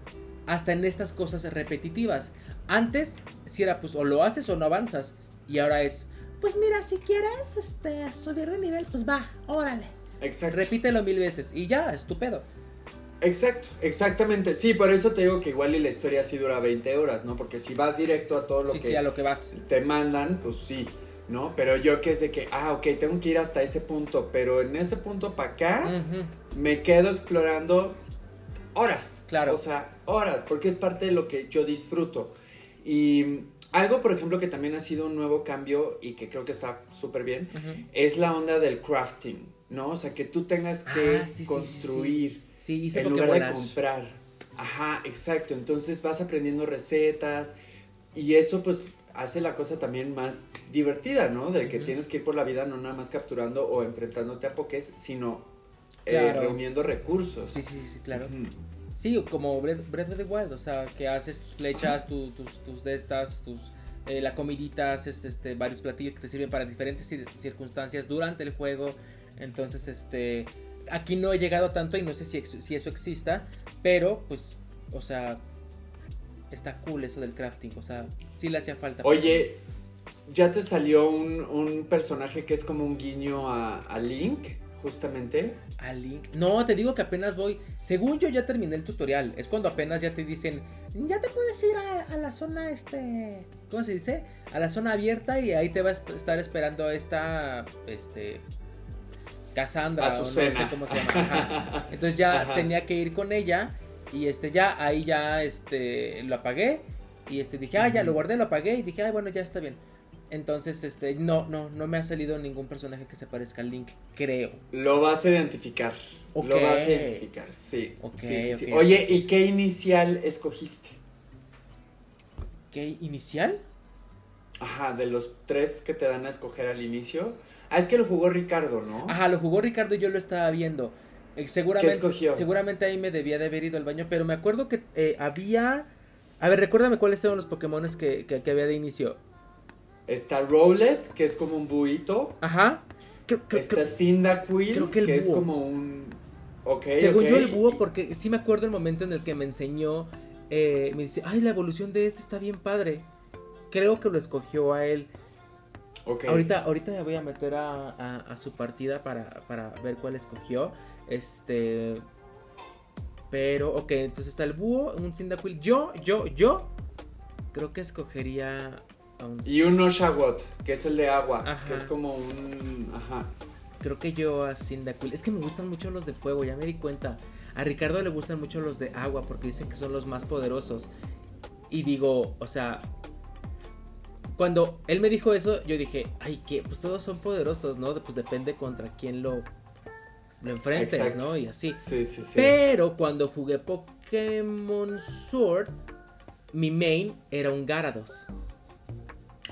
hasta en estas cosas repetitivas. Antes, si era pues o lo haces o no avanzas. Y ahora es, pues mira, si quieres este, subir de nivel, pues va, órale. Exacto. Repítelo mil veces y ya, estupendo. Exacto, exactamente. Sí, por eso te digo que igual y la historia sí dura 20 horas, ¿no? Porque si vas directo a todo lo Sí, que sí, a lo que vas. te mandan, pues sí, ¿no? Pero yo que es de que, ah, ok, tengo que ir hasta ese punto, pero en ese punto para acá me quedo explorando horas. Claro. O sea, horas, porque es parte de lo que yo disfruto. Y algo, por ejemplo, que también ha sido un nuevo cambio y que creo que está súper bien, es la onda del crafting. ¿no? O sea, que tú tengas que Ah, sí, sí, sí, construir Sí, en lugar de comprar. Ajá, exacto. Entonces vas aprendiendo recetas y eso pues hace la cosa también más divertida, ¿no? De que tienes que ir por la vida no nada más capturando o enfrentándote a pokés, sino eh, reuniendo recursos. Sí, sí, sí, claro. Sí, como Breath, Breath of the Wild, o sea, que haces tus flechas, tu- tus, tus de estas, tus, eh, la comidita, haces este, varios platillos que te sirven para diferentes cir- circunstancias durante el juego. Entonces, este, aquí no he llegado tanto y no sé si, si eso exista, pero pues, o sea, está cool eso del crafting, o sea, sí le hacía falta. Oye, ¿ya te salió un, un personaje que es como un guiño a, a Link, justamente? A Link. No, te digo que apenas voy. Según yo ya terminé el tutorial. Es cuando apenas ya te dicen. Ya te puedes ir a, a la zona este. ¿Cómo se dice? A la zona abierta y ahí te vas a estar esperando esta. Este. Cassandra. o no sé cómo se llama. Ajá. Entonces ya Ajá. tenía que ir con ella. Y este ya, ahí ya este. Lo apagué. Y este dije, ah, ya lo guardé, lo apagué. Y dije, ah, bueno, ya está bien. Entonces, este, no, no, no me ha salido ningún personaje que se parezca al Link, creo. Lo vas a identificar. Lo vas a identificar, sí. Sí, sí, sí. Oye, ¿y qué inicial escogiste? ¿Qué inicial? Ajá, de los tres que te dan a escoger al inicio. Ah, es que lo jugó Ricardo, ¿no? Ajá, lo jugó Ricardo y yo lo estaba viendo. Eh, seguramente, ¿Qué escogió? seguramente ahí me debía de haber ido al baño, pero me acuerdo que eh, había... A ver, recuérdame cuáles eran los Pokémones que, que, que había de inicio. Está Rowlet, que es como un buito. Ajá. Creo, creo- Está creo- Cyndaquil, creo que el es búho. como un... Ok, según yo el búho, porque sí me acuerdo el momento en el que me enseñó, eh, me dice, ay, la evolución de este está bien padre. Creo que lo escogió a él. Ok. Ahorita, ahorita me voy a meter a, a- a su partida para, para ver cuál escogió. Este. Pero, ok, entonces está el búho, un Cyndaquil. Yo, yo, yo. Creo que escogería a un. Y un Oshawott, que es el de agua, Ajá. que es como un... Ajá. Creo que yo a Cyndaquil. Es que me gustan mucho los de fuego, ya me di cuenta. A Ricardo le gustan mucho los de agua porque dicen que son los más poderosos. Y digo, o sea. Cuando él me dijo eso, yo dije, ay, que pues todos son poderosos, ¿no? Pues depende contra quién lo, lo enfrentes, Exacto. ¿no? Y así. Sí, sí, sí. Pero cuando jugué Pokémon Sword, mi main era un Gyarados.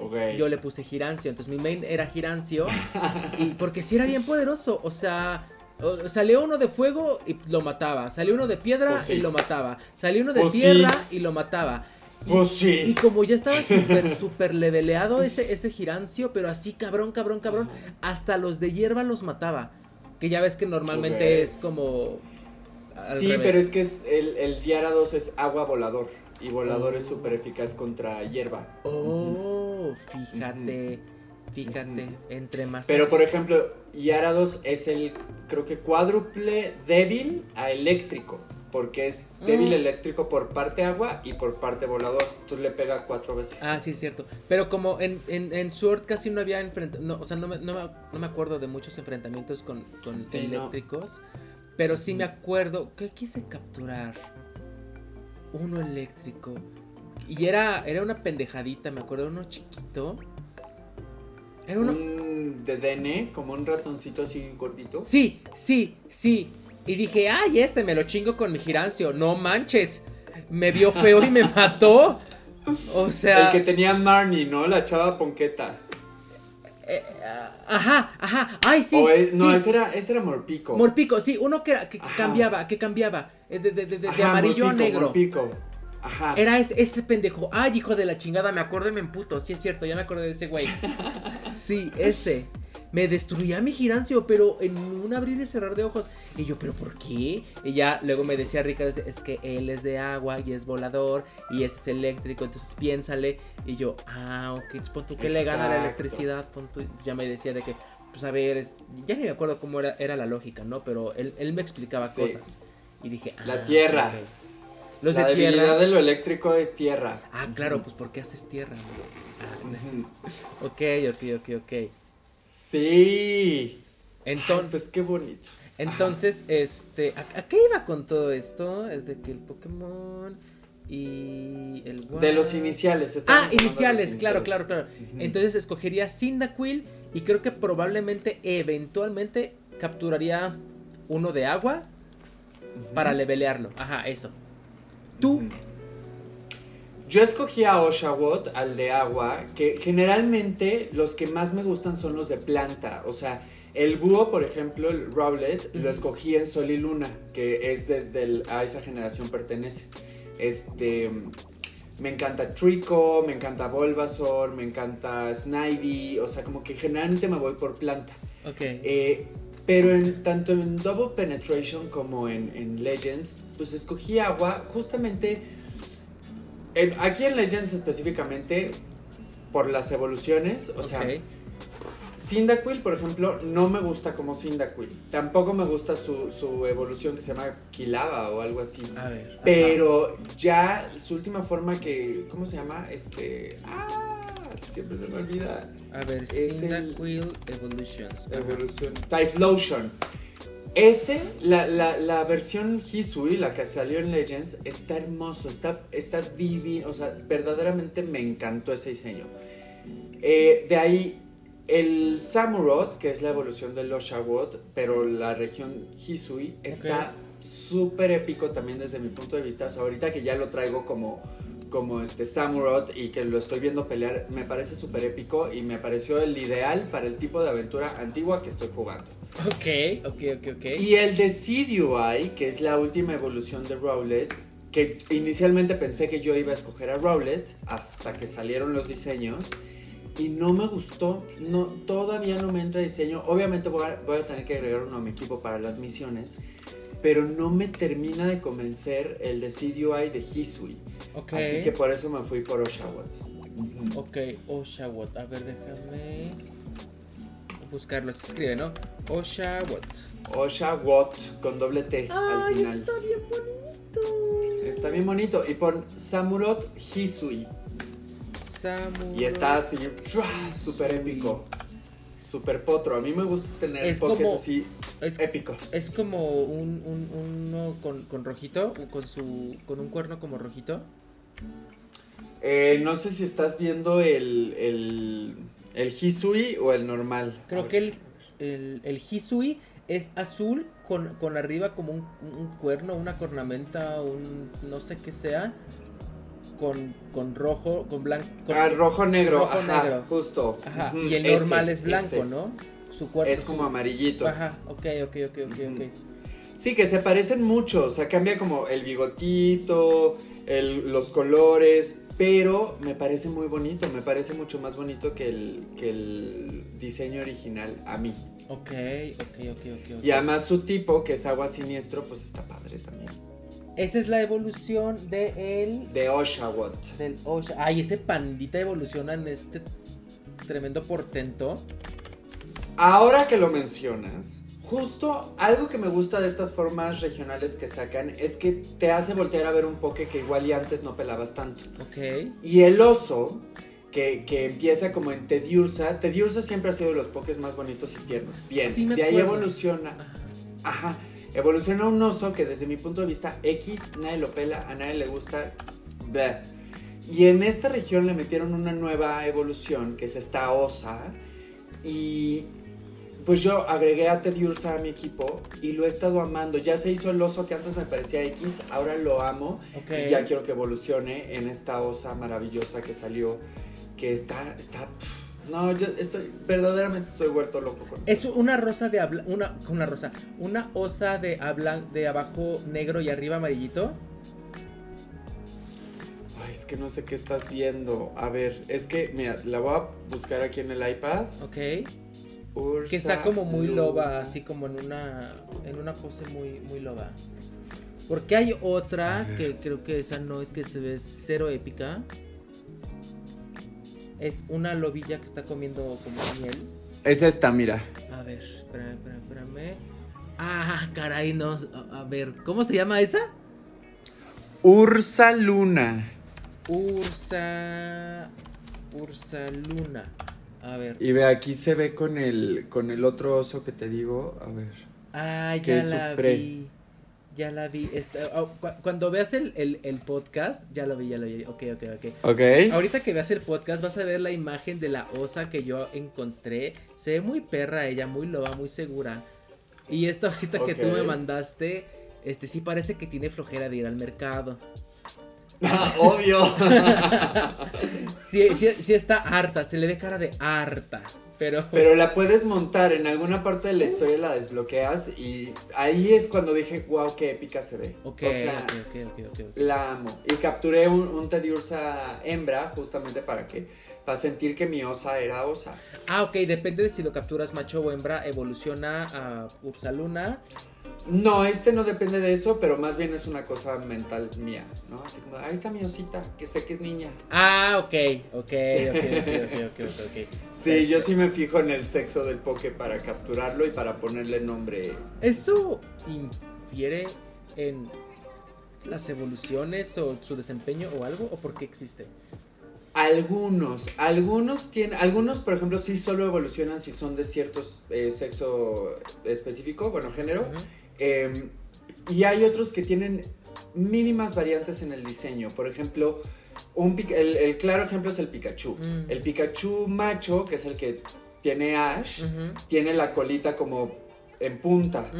Ok. Yo le puse Girancio, entonces mi main era Girancio. y porque sí era bien poderoso, o sea, o- salió uno de fuego y lo mataba, salió uno de piedra Pues sí. y lo mataba, salió uno de Pues sí. tierra y lo mataba. Y, Pues sí. y como ya estaba súper, súper leveleado ese, ese Girancio, pero así cabrón, cabrón, cabrón, hasta los de hierba los mataba. Que ya ves que normalmente es como... Sí, revés. pero es que es el, el Gyarados es agua volador. Y volador es súper eficaz contra hierba. Oh, fíjate, fíjate, entre más... Pero por ejemplo, Gyarados es el, creo que cuádruple débil a eléctrico. Porque es débil Mm. eléctrico por parte agua y por parte volador. Tú le pega cuatro veces. Ah, sí, es cierto. Pero como en, en, en Sword casi no había enfrentamientos, no, o sea, no me, no, me, no me acuerdo de muchos enfrentamientos con, con Sí, no. eléctricos. Pero sí me acuerdo que quise capturar uno eléctrico. Y era, era una pendejadita, me acuerdo, uno chiquito. Era uno... Un de DN, como un ratoncito así gordito. Sí, sí, sí. Y dije, ay, este me lo chingo con mi girancio. No manches. Me vio feo y me mató. O sea... El que tenía Marnie, ¿no? La chava ponqueta. eh, ajá, ajá. Ay, sí. O no, sí. ese era, ese era Morpico. Morpico, sí, uno que, era- que, que Ajá. cambiaba, que cambiaba. eh, De, de- de- de Ajá, amarillo a negro. Morpico. Ajá. Era ese, ese pendejo. Ay, hijo de la chingada, me acuerdo y me emputo. Sí, es cierto, ya me acordé de ese güey. Sí, ese. Me destruía mi girancio, pero en un abrir y cerrar de ojos. Y yo, ¿pero por qué? Y ya luego me decía Ricardo, es que él es de agua y es volador y este es eléctrico, entonces piénsale. Y yo, ah, ok, pon tú que le gana la electricidad, pon tú. Ya me decía de que, pues a ver, es- ya ni me acuerdo cómo era, era la lógica, ¿no? Pero él, él me explicaba Sí. cosas. Y dije, ah, La tierra. ok. Los la de debilidad tierra. de lo eléctrico es tierra. Ah, claro, pues porque haces tierra. Ujú. Ah, ok, ok, ok, ok. Sí. Ay, Entonces, pues qué bonito. entonces, este, ¿a, a qué iba con todo esto? Es de que el Pokémon y el De los iniciales. Ah, los iniciales, claro, iniciales. claro, claro. Entonces escogería Cyndaquil y creo que probablemente, eventualmente, capturaría uno de agua para levelearlo. Ajá, eso. Tú. Yo escogí a Oshawott, al de agua, que generalmente los que más me gustan son los de planta. O sea, el búho, por ejemplo, el Rowlet, lo escogí en Sol y Luna, que es de, a esa generación pertenece. Este. Me encanta Trico, me encanta Bulbasaur, me encanta Snivy, o sea, como que generalmente me voy por planta. Ok. Eh, pero en, tanto en Double Penetration como en, en Legends, pues escogí agua justamente. Aquí en Legends específicamente por las evoluciones. O sea. Cyndaquil, por ejemplo, no me gusta como Cyndaquil. Tampoco me gusta su, su evolución que se llama Kilava o algo así. A ver. ajá. Pero ya su última forma que. ¿Cómo se llama? Este. ¡Ah! Siempre se me olvida. A ver, el- Cyndaquil Evolutions. Evolución. Typhlosion. Ese, la, la, la versión Hisui, la que salió en Legends, está hermoso, está, está divino, o sea, verdaderamente me encantó ese diseño. Eh, de ahí, el Samurott, que es la evolución del Oshawott, pero la región Hisui, está súper épico también desde mi punto de vista. O sea, ahorita que ya lo traigo como, como este Samurott y que lo estoy viendo pelear, me parece súper épico y me pareció el ideal para el tipo de aventura antigua que estoy jugando. Ok, ok, ok, ok. Y el Decidueye, que es la última evolución de Rowlet, que inicialmente pensé que yo iba a escoger a Rowlet hasta que salieron los diseños y no me gustó, no, todavía no me entra diseño. Obviamente voy a, voy a tener que agregar uno a mi equipo para las misiones, pero no me termina de convencer el Decidueye de Hisui. Así que por eso me fui por Oshawott. Ok, Oshawott. A ver, déjame buscarlo. Se escribe, ¿no? Oshawott. Oshawott con doble T al final. está bien bonito. Está bien bonito. Y pon Samurott Hisui. Samurai. Y está así, súper épico. Súper potro. A mí me gusta tener Es pokés como- así Es, épicos. es como un, un- uno con, con rojito, con su con un cuerno como rojito. Eh, no sé si estás viendo el, el, el Hisui o el normal. Creo que el, el, el Hisui es azul con, con arriba como un, un cuerno, una cornamenta, un no sé qué sea. Con, con rojo, con blanco. con- Ah, rojo negro, rojo ajá, negro. justo. Ajá, y el ese, normal es blanco, ese. ¿no? Su cuerpo. Es como su- amarillito. Ajá, ok, ok, ok, ok, ok. Sí, que se parecen mucho, o sea, cambia como el bigotito, el- los colores, pero me parece muy bonito, me parece mucho más bonito que el, que el diseño original a mí. Ok, ok, ok. ok. Y además su tipo, que es agua siniestro, pues está padre también. Esa es la evolución de el De Oshawott. del Osha. Ay, ese pandita evoluciona en este tremendo portento. Ahora que lo mencionas, justo algo que me gusta de estas formas regionales que sacan es que te hace voltear a ver un poke que igual y antes no pelabas tanto. Ok. Y el oso, que, que empieza como en Tediursa, Tediursa siempre ha sido de los pokés más bonitos y tiernos. Bien, Sí me de ahí evoluciona. Ajá. Ajá, evoluciona un oso que desde mi punto de vista X, nadie lo pela, a nadie le gusta. bleh. Y en esta región le metieron una nueva evolución, que es esta osa. Y pues yo agregué a Tediursa a mi equipo y lo he estado amando. Ya se hizo el oso que antes me parecía X, ahora lo amo. Y ya quiero que evolucione en esta osa maravillosa que salió, que está, está, pff, no, yo estoy, verdaderamente estoy vuelto loco con Es una rosa de habla, una, una rosa, una osa de habla, de abajo negro y arriba amarillito. Ay, es que no sé qué estás viendo. A ver, es que, mira, la voy a buscar aquí en el iPad. Ok. Ursa Que está como muy Luna. loba, así como en una, en una pose muy, muy loba. Porque hay otra que creo que esa no es que se ve cero épica. Es una lobilla que está comiendo como miel. Es esta, mira. A ver, espérame, espérame, espérame. Ah, caray, no. A, ver, ¿cómo se llama esa? Ursa Luna. Ursa. Ursa Luna. A ver. Y ve, aquí se ve con el, con el otro oso que te digo. A ver. Ah, que ya su la vi. Ya la vi. Esta- oh, cu- cuando veas el, el, el podcast, ya lo vi, ya lo vi. Ok, ok, ok. Ok. Ahorita que veas el podcast vas a ver la imagen de la osa que yo encontré. Se ve muy perra ella, muy loba, muy segura. Y esta cita que tú me mandaste, este sí parece que tiene flojera de ir al mercado. Obvio. Sí, sí, sí está harta, se le ve cara de harta. Pero, Pero la puedes montar en alguna parte de la historia, la desbloqueas y ahí es cuando dije, wow, qué épica se ve. ok, o sea, ok, ok, ok, ok, ok. la amo. Y capturé un, un Teddy Ursa hembra justamente para que, para sentir que mi osa era osa. Ah, ok, depende de si lo capturas macho o hembra, evoluciona a Ursaluna. No, este no depende de eso, pero más bien es una cosa mental mía, ¿no? Así como, ahí está mi osita, que sé que es niña. Ah, ok, ok, ok, ok, ok, ok. sí, yo sí me fijo en el sexo del poke para capturarlo y para ponerle nombre. ¿Eso infiere en las evoluciones o su desempeño o algo? ¿O por qué existe? Algunos, algunos tienen, algunos por ejemplo sí solo evolucionan si son de cierto eh, sexo específico, bueno, género. Eh, y hay otros que tienen mínimas variantes en el diseño. Por ejemplo, un, el, el claro ejemplo es el Pikachu. Mm. El Pikachu macho, que es el que tiene Ash, tiene la colita como en punta.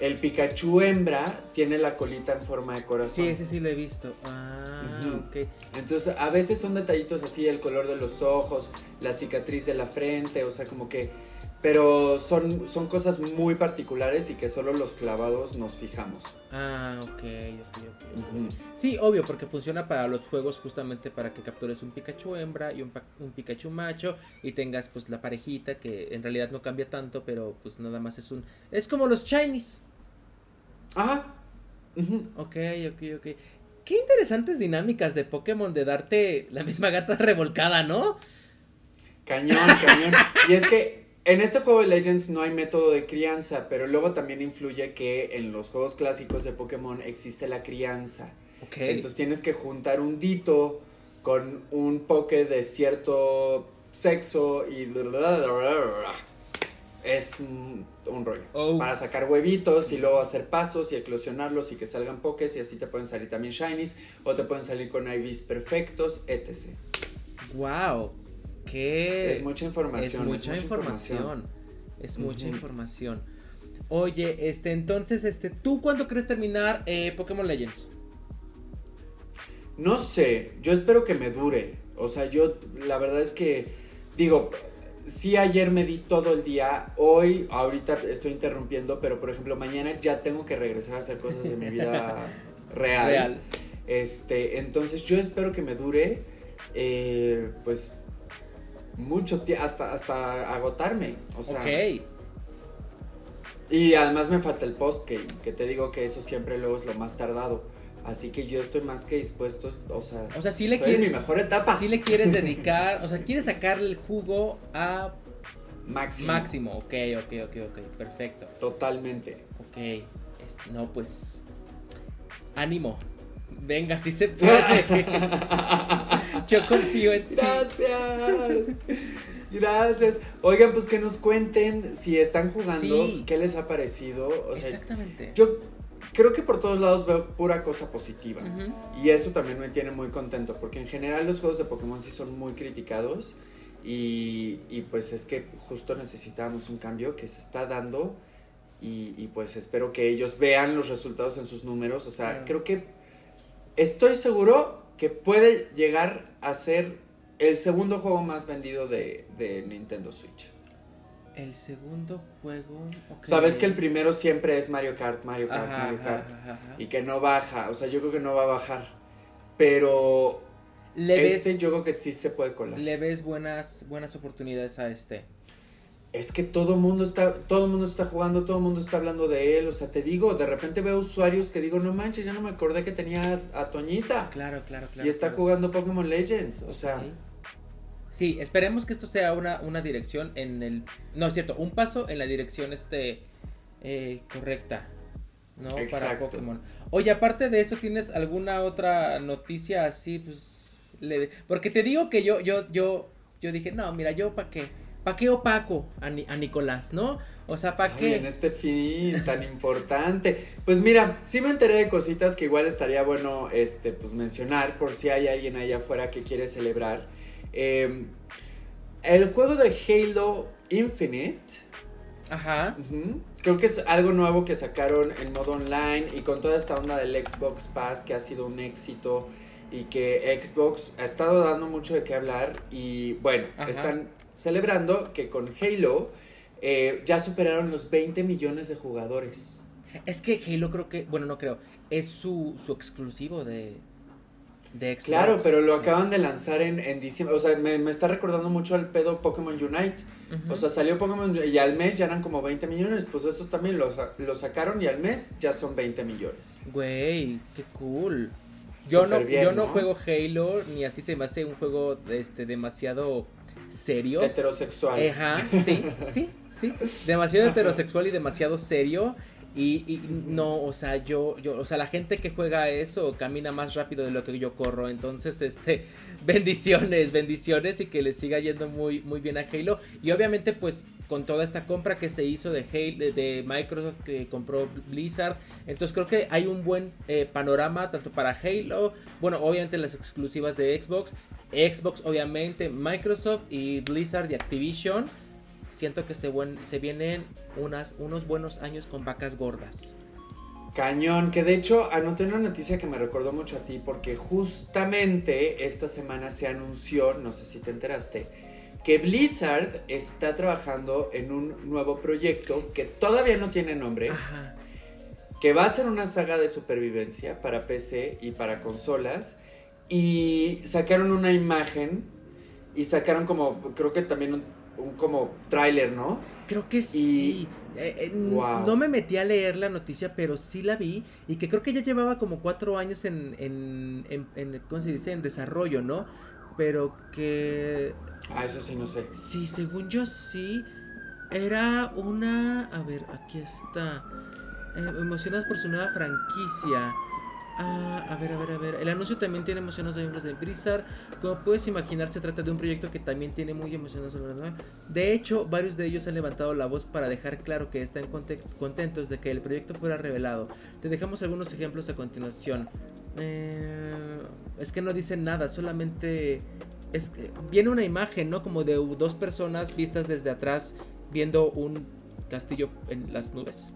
El Pikachu hembra tiene la colita en forma de corazón. Sí, ese sí lo he visto. Ah, ok. Entonces, a veces son detallitos así, el color de los ojos, la cicatriz de la frente, o sea, como que... Pero son, son cosas muy particulares y que solo los clavados nos fijamos. Ah, ok, ok, ok, ok. Ujú. Sí, obvio, porque funciona para los juegos justamente para que captures un Pikachu hembra y un, Pikachu macho y tengas pues la parejita que en realidad no cambia tanto, pero pues nada más es un... Es como los Chinese. Ajá. Ujú. Ok, ok, ok. Qué interesantes dinámicas de Pokémon de darte la misma gata revolcada, ¿no? Cañón, cañón. y es que en este juego de Legends no hay método de crianza, pero luego también influye que en los juegos clásicos de Pokémon existe la crianza. Ok. Entonces tienes que juntar un dito con un poke de cierto sexo y es un, un rollo. Oh. Para sacar huevitos y luego hacer pasos y eclosionarlos y que salgan pokés y así te pueden salir también shinies o te pueden salir con IVs perfectos, etc. wow. Qué... Es mucha información. Es mucha información. Es mucha información. Oye, este, entonces, este, ¿tú cuándo crees terminar eh, Pokémon Legends? No sé, yo espero que me dure. O sea, yo la verdad es que digo, sí ayer me di todo el día, hoy ahorita estoy interrumpiendo, pero por ejemplo mañana ya tengo que regresar a hacer cosas de mi vida real. Real. Este, entonces yo espero que me dure, eh, pues mucho tiempo hasta hasta agotarme. O sea, ok. y además me falta el post que, que te digo que eso siempre luego es lo más tardado. Así que yo estoy más que dispuesto, o sea, O sea, sí le estoy en mi quieres, mejor etapa. sí le quieres dedicar, o sea, quieres sacarle el jugo a Máximo. máximo. Ok, ok, ok, ok. Perfecto. Totalmente. Ok. no, pues. Ánimo. Venga, sí se puede. Yo confío en ti. Gracias. Gracias. Oigan, pues que nos cuenten si están jugando, Sí. qué les ha parecido. O sea, Exactamente. yo creo que por todos lados veo pura cosa positiva. Y eso también me tiene muy contento, porque en general los juegos de Pokémon sí son muy criticados. Y, y pues es que justo necesitábamos un cambio que se está dando. Y, y pues espero que ellos vean los resultados en sus números. O sea, creo que estoy seguro que puede llegar a ser el segundo juego más vendido de, de Nintendo Switch. El segundo juego. Sabes que el primero siempre es Mario Kart, Mario Kart, Ajá, Mario Kart. ajá, ajá. Y que no baja. O sea, yo creo que no va a bajar. Pero ¿Le ves, este yo creo que sí se puede colar. le ves buenas, buenas oportunidades a este. Es que todo mundo está, todo mundo está jugando, todo el mundo está hablando de él. O sea, te digo, de repente veo usuarios que digo, no manches, ya no me acordé que tenía a Toñita. Claro, claro, claro. y está claro. jugando Pokémon Legends. O sea, Sí. Sí, esperemos que esto sea una, una dirección en el. No, es cierto, un paso en la dirección este eh, correcta. ¿No? Para Exacto. Pokémon. Oye, aparte de eso, ¿tienes alguna otra noticia así? Pues. le- porque te digo que yo, yo, yo, yo dije, no, mira, yo para qué. ¿Para qué opaco a, Ni- a Nicolás, no? O sea, ¿para qué? en este fin tan importante. Pues mira, sí me enteré de cositas que igual estaría bueno este, pues mencionar por si hay alguien allá afuera que quiere celebrar. Eh, el juego de Halo Infinite, Ajá. ujú, creo que es algo nuevo que sacaron en modo online y con toda esta onda del Xbox Pass que ha sido un éxito y que Xbox ha estado dando mucho de qué hablar y bueno, están celebrando que con Halo eh, ya superaron los 20 millones de jugadores. Es que Halo creo que, bueno, no creo, es su, su exclusivo de, de Xbox. Claro, pero lo acaban de lanzar en, en diciembre. O sea, me, me, está recordando mucho al pedo Pokémon Unite. O sea, salió Pokémon y al mes ya eran como 20 millones. Pues eso también lo, lo sacaron y al mes ya son 20 millones. Güey, qué cool. Yo no, yo no, juego Halo, ni así se me hace un juego este demasiado serio. Heterosexual. Ajá, sí, sí, sí. Demasiado heterosexual y demasiado serio. Y, no, o sea, yo, yo, o sea, la gente que juega eso camina más rápido de lo que yo corro. Entonces, este, bendiciones, bendiciones y que le siga yendo muy, muy bien a Halo. Y obviamente, pues, con toda esta compra que se hizo de Halo, de Microsoft que compró Blizzard. Entonces creo que hay un buen eh, panorama tanto para Halo, bueno, obviamente las exclusivas de Xbox, Xbox obviamente, Microsoft y Blizzard y Activision siento que se, buen, se vienen unas, unos buenos años con vacas gordas. Cañón, que de hecho anoté una noticia que me recordó mucho a ti porque justamente esta semana se anunció, no sé si te enteraste, que Blizzard está trabajando en un nuevo proyecto que todavía no tiene nombre, que va a ser una saga de supervivencia para PC y para consolas y sacaron una imagen y sacaron como, creo que también un un como tráiler, ¿no? Creo que sí. Eh, eh, no me metí a leer la noticia, pero sí la vi. Y que creo que ya llevaba como cuatro años en, en, en, ¿cómo se dice? En desarrollo, ¿no? Pero que... Ah, eso sí, no sé. Sí, según yo sí. Era una... A ver, aquí está. Eh, emocionadas por su nueva franquicia. Ah, a ver, a ver, a ver. El anuncio también tiene emociones de miembros de Blizzard. Como puedes imaginar, se trata de un proyecto que también tiene muy emociones. De hecho, varios de ellos han levantado la voz para dejar claro que están contentos de que el proyecto fuera revelado. Te dejamos algunos ejemplos a continuación. Eh, es que no dicen nada, solamente es que viene una imagen, ¿no? Como de dos personas vistas desde atrás viendo un castillo en las nubes.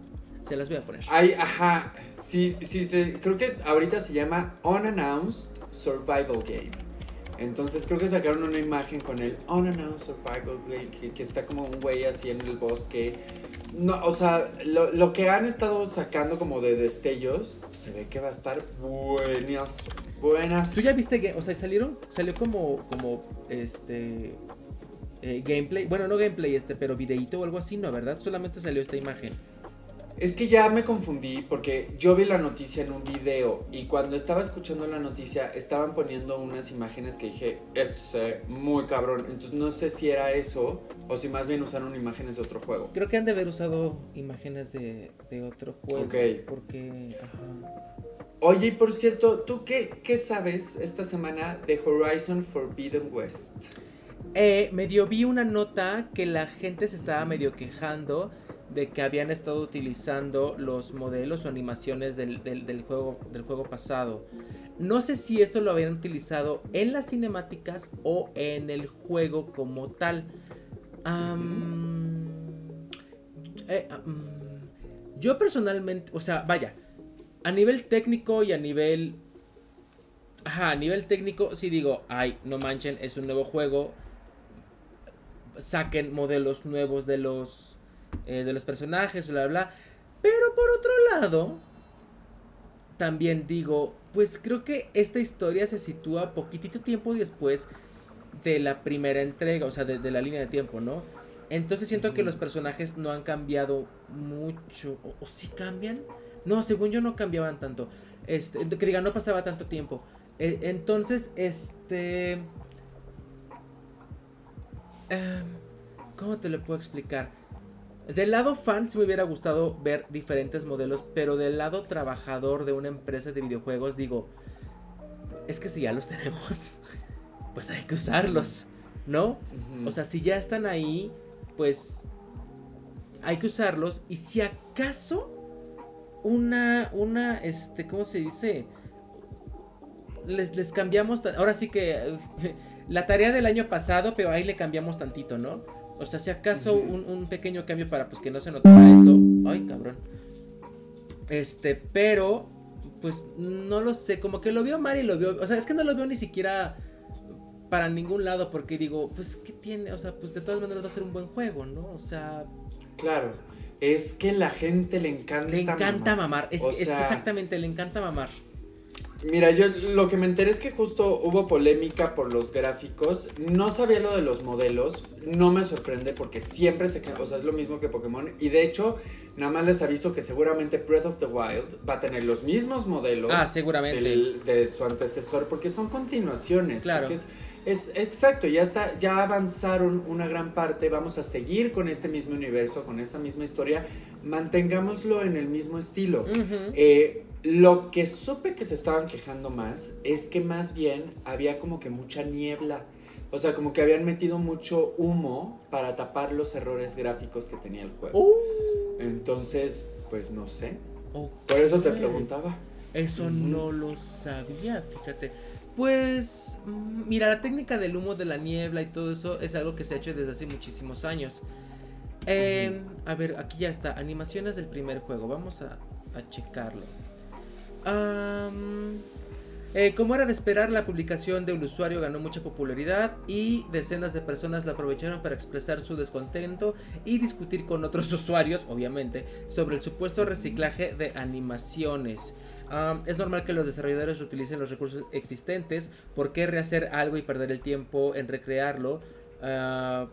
Se las voy a poner. Ay, ajá. Sí, sí, sí, creo que ahorita se llama Unannounced Survival Game. Entonces creo que sacaron una imagen con el Unannounced Survival Game, que, está como un güey así en el bosque. No, o sea, lo, lo, que han estado sacando como de destellos, se ve que va a estar buenas, buenas. ¿Tú ya viste, o sea, salieron, salió como, como, este, eh, gameplay, bueno, no gameplay este, pero videíto o algo así, ¿no? ¿Verdad? Solamente salió esta imagen. Es que ya me confundí porque yo vi la noticia en un video y cuando estaba escuchando la noticia estaban poniendo unas imágenes que dije, esto es muy cabrón. Entonces no sé si era eso o si más bien usaron imágenes de otro juego. Creo que han de haber usado imágenes de, otro juego. Ok. Porque... Oye, y por cierto, ¿tú qué, qué sabes esta semana de Horizon Forbidden West? Eh, medio vi una nota que la gente se estaba medio quejando de que habían estado utilizando los modelos o animaciones del, juego, del juego pasado. No sé si esto lo habían utilizado en las cinemáticas o en el juego como tal. Eh, yo personalmente, o sea, vaya, a nivel técnico y a nivel... Ajá, a nivel técnico sí digo, ay, no manchen, es un nuevo juego. Saquen modelos nuevos de los eh, de los personajes, bla, bla. Pero por otro lado, también digo, pues creo que esta historia se sitúa poquitito tiempo después de la primera entrega, o sea, de, la línea de tiempo, ¿no? Entonces siento que los personajes no han cambiado mucho. ¿O, si cambian? No, según yo no cambiaban tanto. Este, que diga, no pasaba tanto tiempo. Eh, entonces, este... Em, ¿Cómo te lo puedo explicar? Del lado fan sí me hubiera gustado ver diferentes modelos, pero del lado trabajador de una empresa de videojuegos digo, es que si ya los tenemos, pues hay que usarlos, ¿no? O sea, si ya están ahí, pues hay que usarlos y si acaso una, una, este, ¿cómo se dice? Les, les cambiamos, ahora sí que la tarea del año pasado, pero ahí le cambiamos tantito, ¿no? O sea, si acaso un, un, pequeño cambio para pues que no se notara esto. Ay, cabrón. Este, pero pues no lo sé, como que lo veo mal y lo veo, o sea, es que no lo veo ni siquiera para ningún lado porque digo, pues qué tiene, o sea, pues de todas maneras va a ser un buen juego, ¿no? O sea, claro. Es que la gente le encanta Le encanta mamar, Es, es, exactamente, le encanta mamar. Mira, yo lo que me enteré es que justo hubo polémica por los gráficos. No sabía lo de los modelos. No me sorprende porque siempre se O sea, es lo mismo que Pokémon. Y de hecho, nada más les aviso que seguramente Breath of the Wild va a tener los mismos modelos. Ah, seguramente. de su antecesor porque son continuaciones. Claro. Es, es, exacto, ya está, ya avanzaron una gran parte. Vamos a seguir con este mismo universo, con esta misma historia. Mantengámoslo en el mismo estilo. eh, lo que supe que se estaban quejando más es que más bien había como que mucha niebla. O sea, como que habían metido mucho humo para tapar los errores gráficos que tenía el juego. Uh. Entonces, pues no sé. Por eso te preguntaba. Eso no lo sabía, fíjate. Pues, mm, mira, la técnica del humo de la niebla y todo eso es algo que se ha hecho desde hace muchísimos años. Em, a ver, aquí ya está. Animaciones del primer juego. Vamos a, a checarlo. Eh, como era de esperar, la publicación de un usuario ganó mucha popularidad y decenas de personas la aprovecharon para expresar su descontento y discutir con otros usuarios, obviamente, sobre el supuesto reciclaje de animaciones. es normal que los desarrolladores utilicen los recursos existentes. ¿Por qué rehacer algo y perder el tiempo en recrearlo? Ah,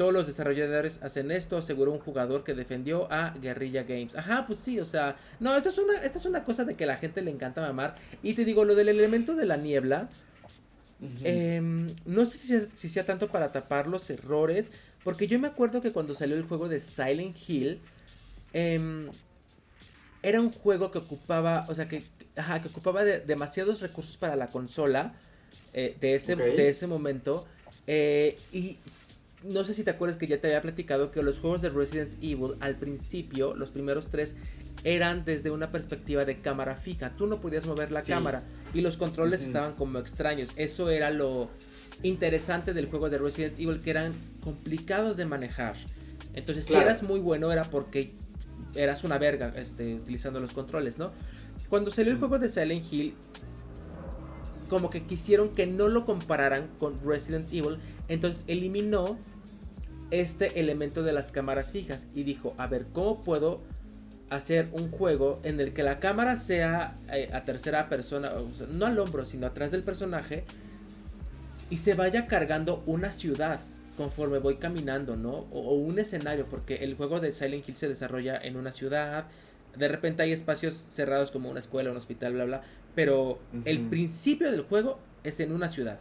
todos los desarrolladores hacen esto, aseguró un jugador que defendió a Guerrilla Games. Ajá, pues sí, o sea, no, esto es una, esta es una cosa de que la gente le encanta mamar. Y te digo, lo del elemento de la niebla, em, no sé si, sea tanto para tapar los errores, porque yo me acuerdo que cuando salió el juego de Silent Hill, em, era un juego que ocupaba, o sea, que, ajá, que ocupaba demasiados recursos para la consola eh, de, ese, de ese momento. Eh, y no sé si te acuerdas que ya te había platicado que los juegos de Resident Evil al principio, los primeros tres, eran desde una perspectiva de cámara fija. Tú no podías mover la cámara y los controles estaban como extraños. Eso era lo interesante del juego de Resident Evil, que eran complicados de manejar. Entonces, si eras muy bueno era porque eras una verga este, utilizando los controles, ¿no? Cuando salió el juego de Silent Hill, como que quisieron que no lo compararan con Resident Evil, entonces eliminó este elemento de las cámaras fijas. Y dijo, a ver, ¿cómo puedo hacer un juego en el que la cámara sea eh, a tercera persona, no al hombro, sino atrás del personaje, y se vaya cargando una ciudad conforme voy caminando, ¿no? O, un escenario, porque el juego de Silent Hill se desarrolla en una ciudad, de repente hay espacios cerrados como una escuela, un hospital, bla, bla, pero el principio del juego es en una ciudad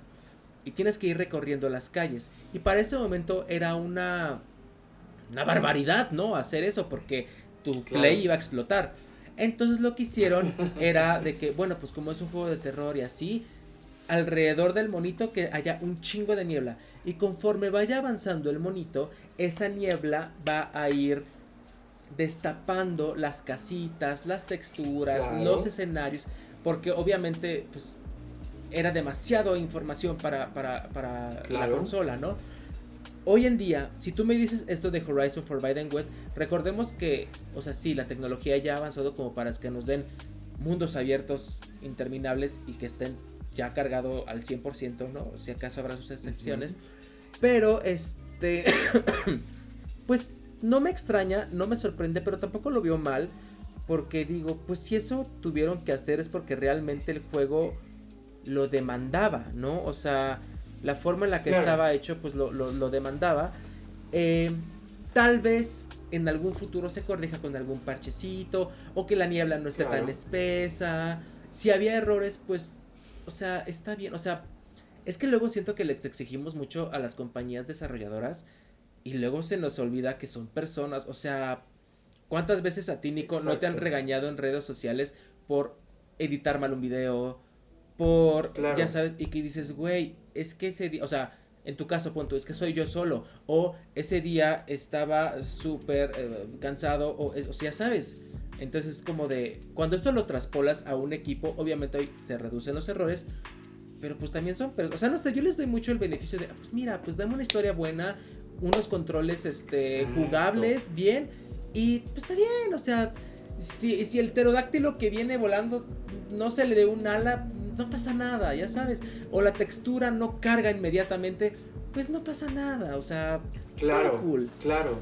y tienes que ir recorriendo las calles. Y para ese momento era una, una barbaridad, ¿no? Hacer eso porque tu play iba a explotar. Entonces lo que hicieron era de que, bueno, pues como es un juego de terror y así, alrededor del monito que haya un chingo de niebla. Y conforme vaya avanzando el monito, esa niebla va a ir destapando las casitas, las texturas, los escenarios, porque obviamente, pues era demasiado información para, la consola, ¿no? Hoy en día, si tú me dices esto de Horizon Forbidden West, recordemos que, o sea, sí, la tecnología ya ha avanzado como para que nos den mundos abiertos interminables y que estén ya cargado al 100%, ¿no? Si acaso habrá sus excepciones. Pero, este, pues no me extraña, no me sorprende, pero tampoco lo veo mal. Porque digo, pues si eso tuvieron que hacer es porque realmente el juego lo demandaba, ¿no? O sea, la forma en la que estaba hecho, pues lo, demandaba. Eh, tal vez en algún futuro se corrija con algún parchecito, o que la niebla no esté tan espesa. Si había errores, pues, o sea, está bien. O sea, es que luego siento que les exigimos mucho a las compañías desarrolladoras y luego se nos olvida que son personas. O sea, ¿cuántas veces a ti, Nico, no te han regañado en redes sociales por editar mal un video? Por, ya sabes, y que dices, güey, es que ese día, o sea, en tu caso, punto, es que soy yo solo, o ese día estaba súper eh, cansado, o, o sea, ya sabes. Entonces, como de, cuando esto lo traspolas a un equipo, obviamente hoy se reducen los errores, pero pues también son, pero, o sea, no sé, yo les doy mucho el beneficio de, ah, pues mira, pues dame una historia buena, unos controles este, Exacto. jugables, bien, y pues está bien, o sea, si, si el pterodáctilo que viene volando no se le dé un ala, no pasa nada, ya sabes, o la textura no carga inmediatamente, pues no pasa nada, o sea, Claro, cool. claro.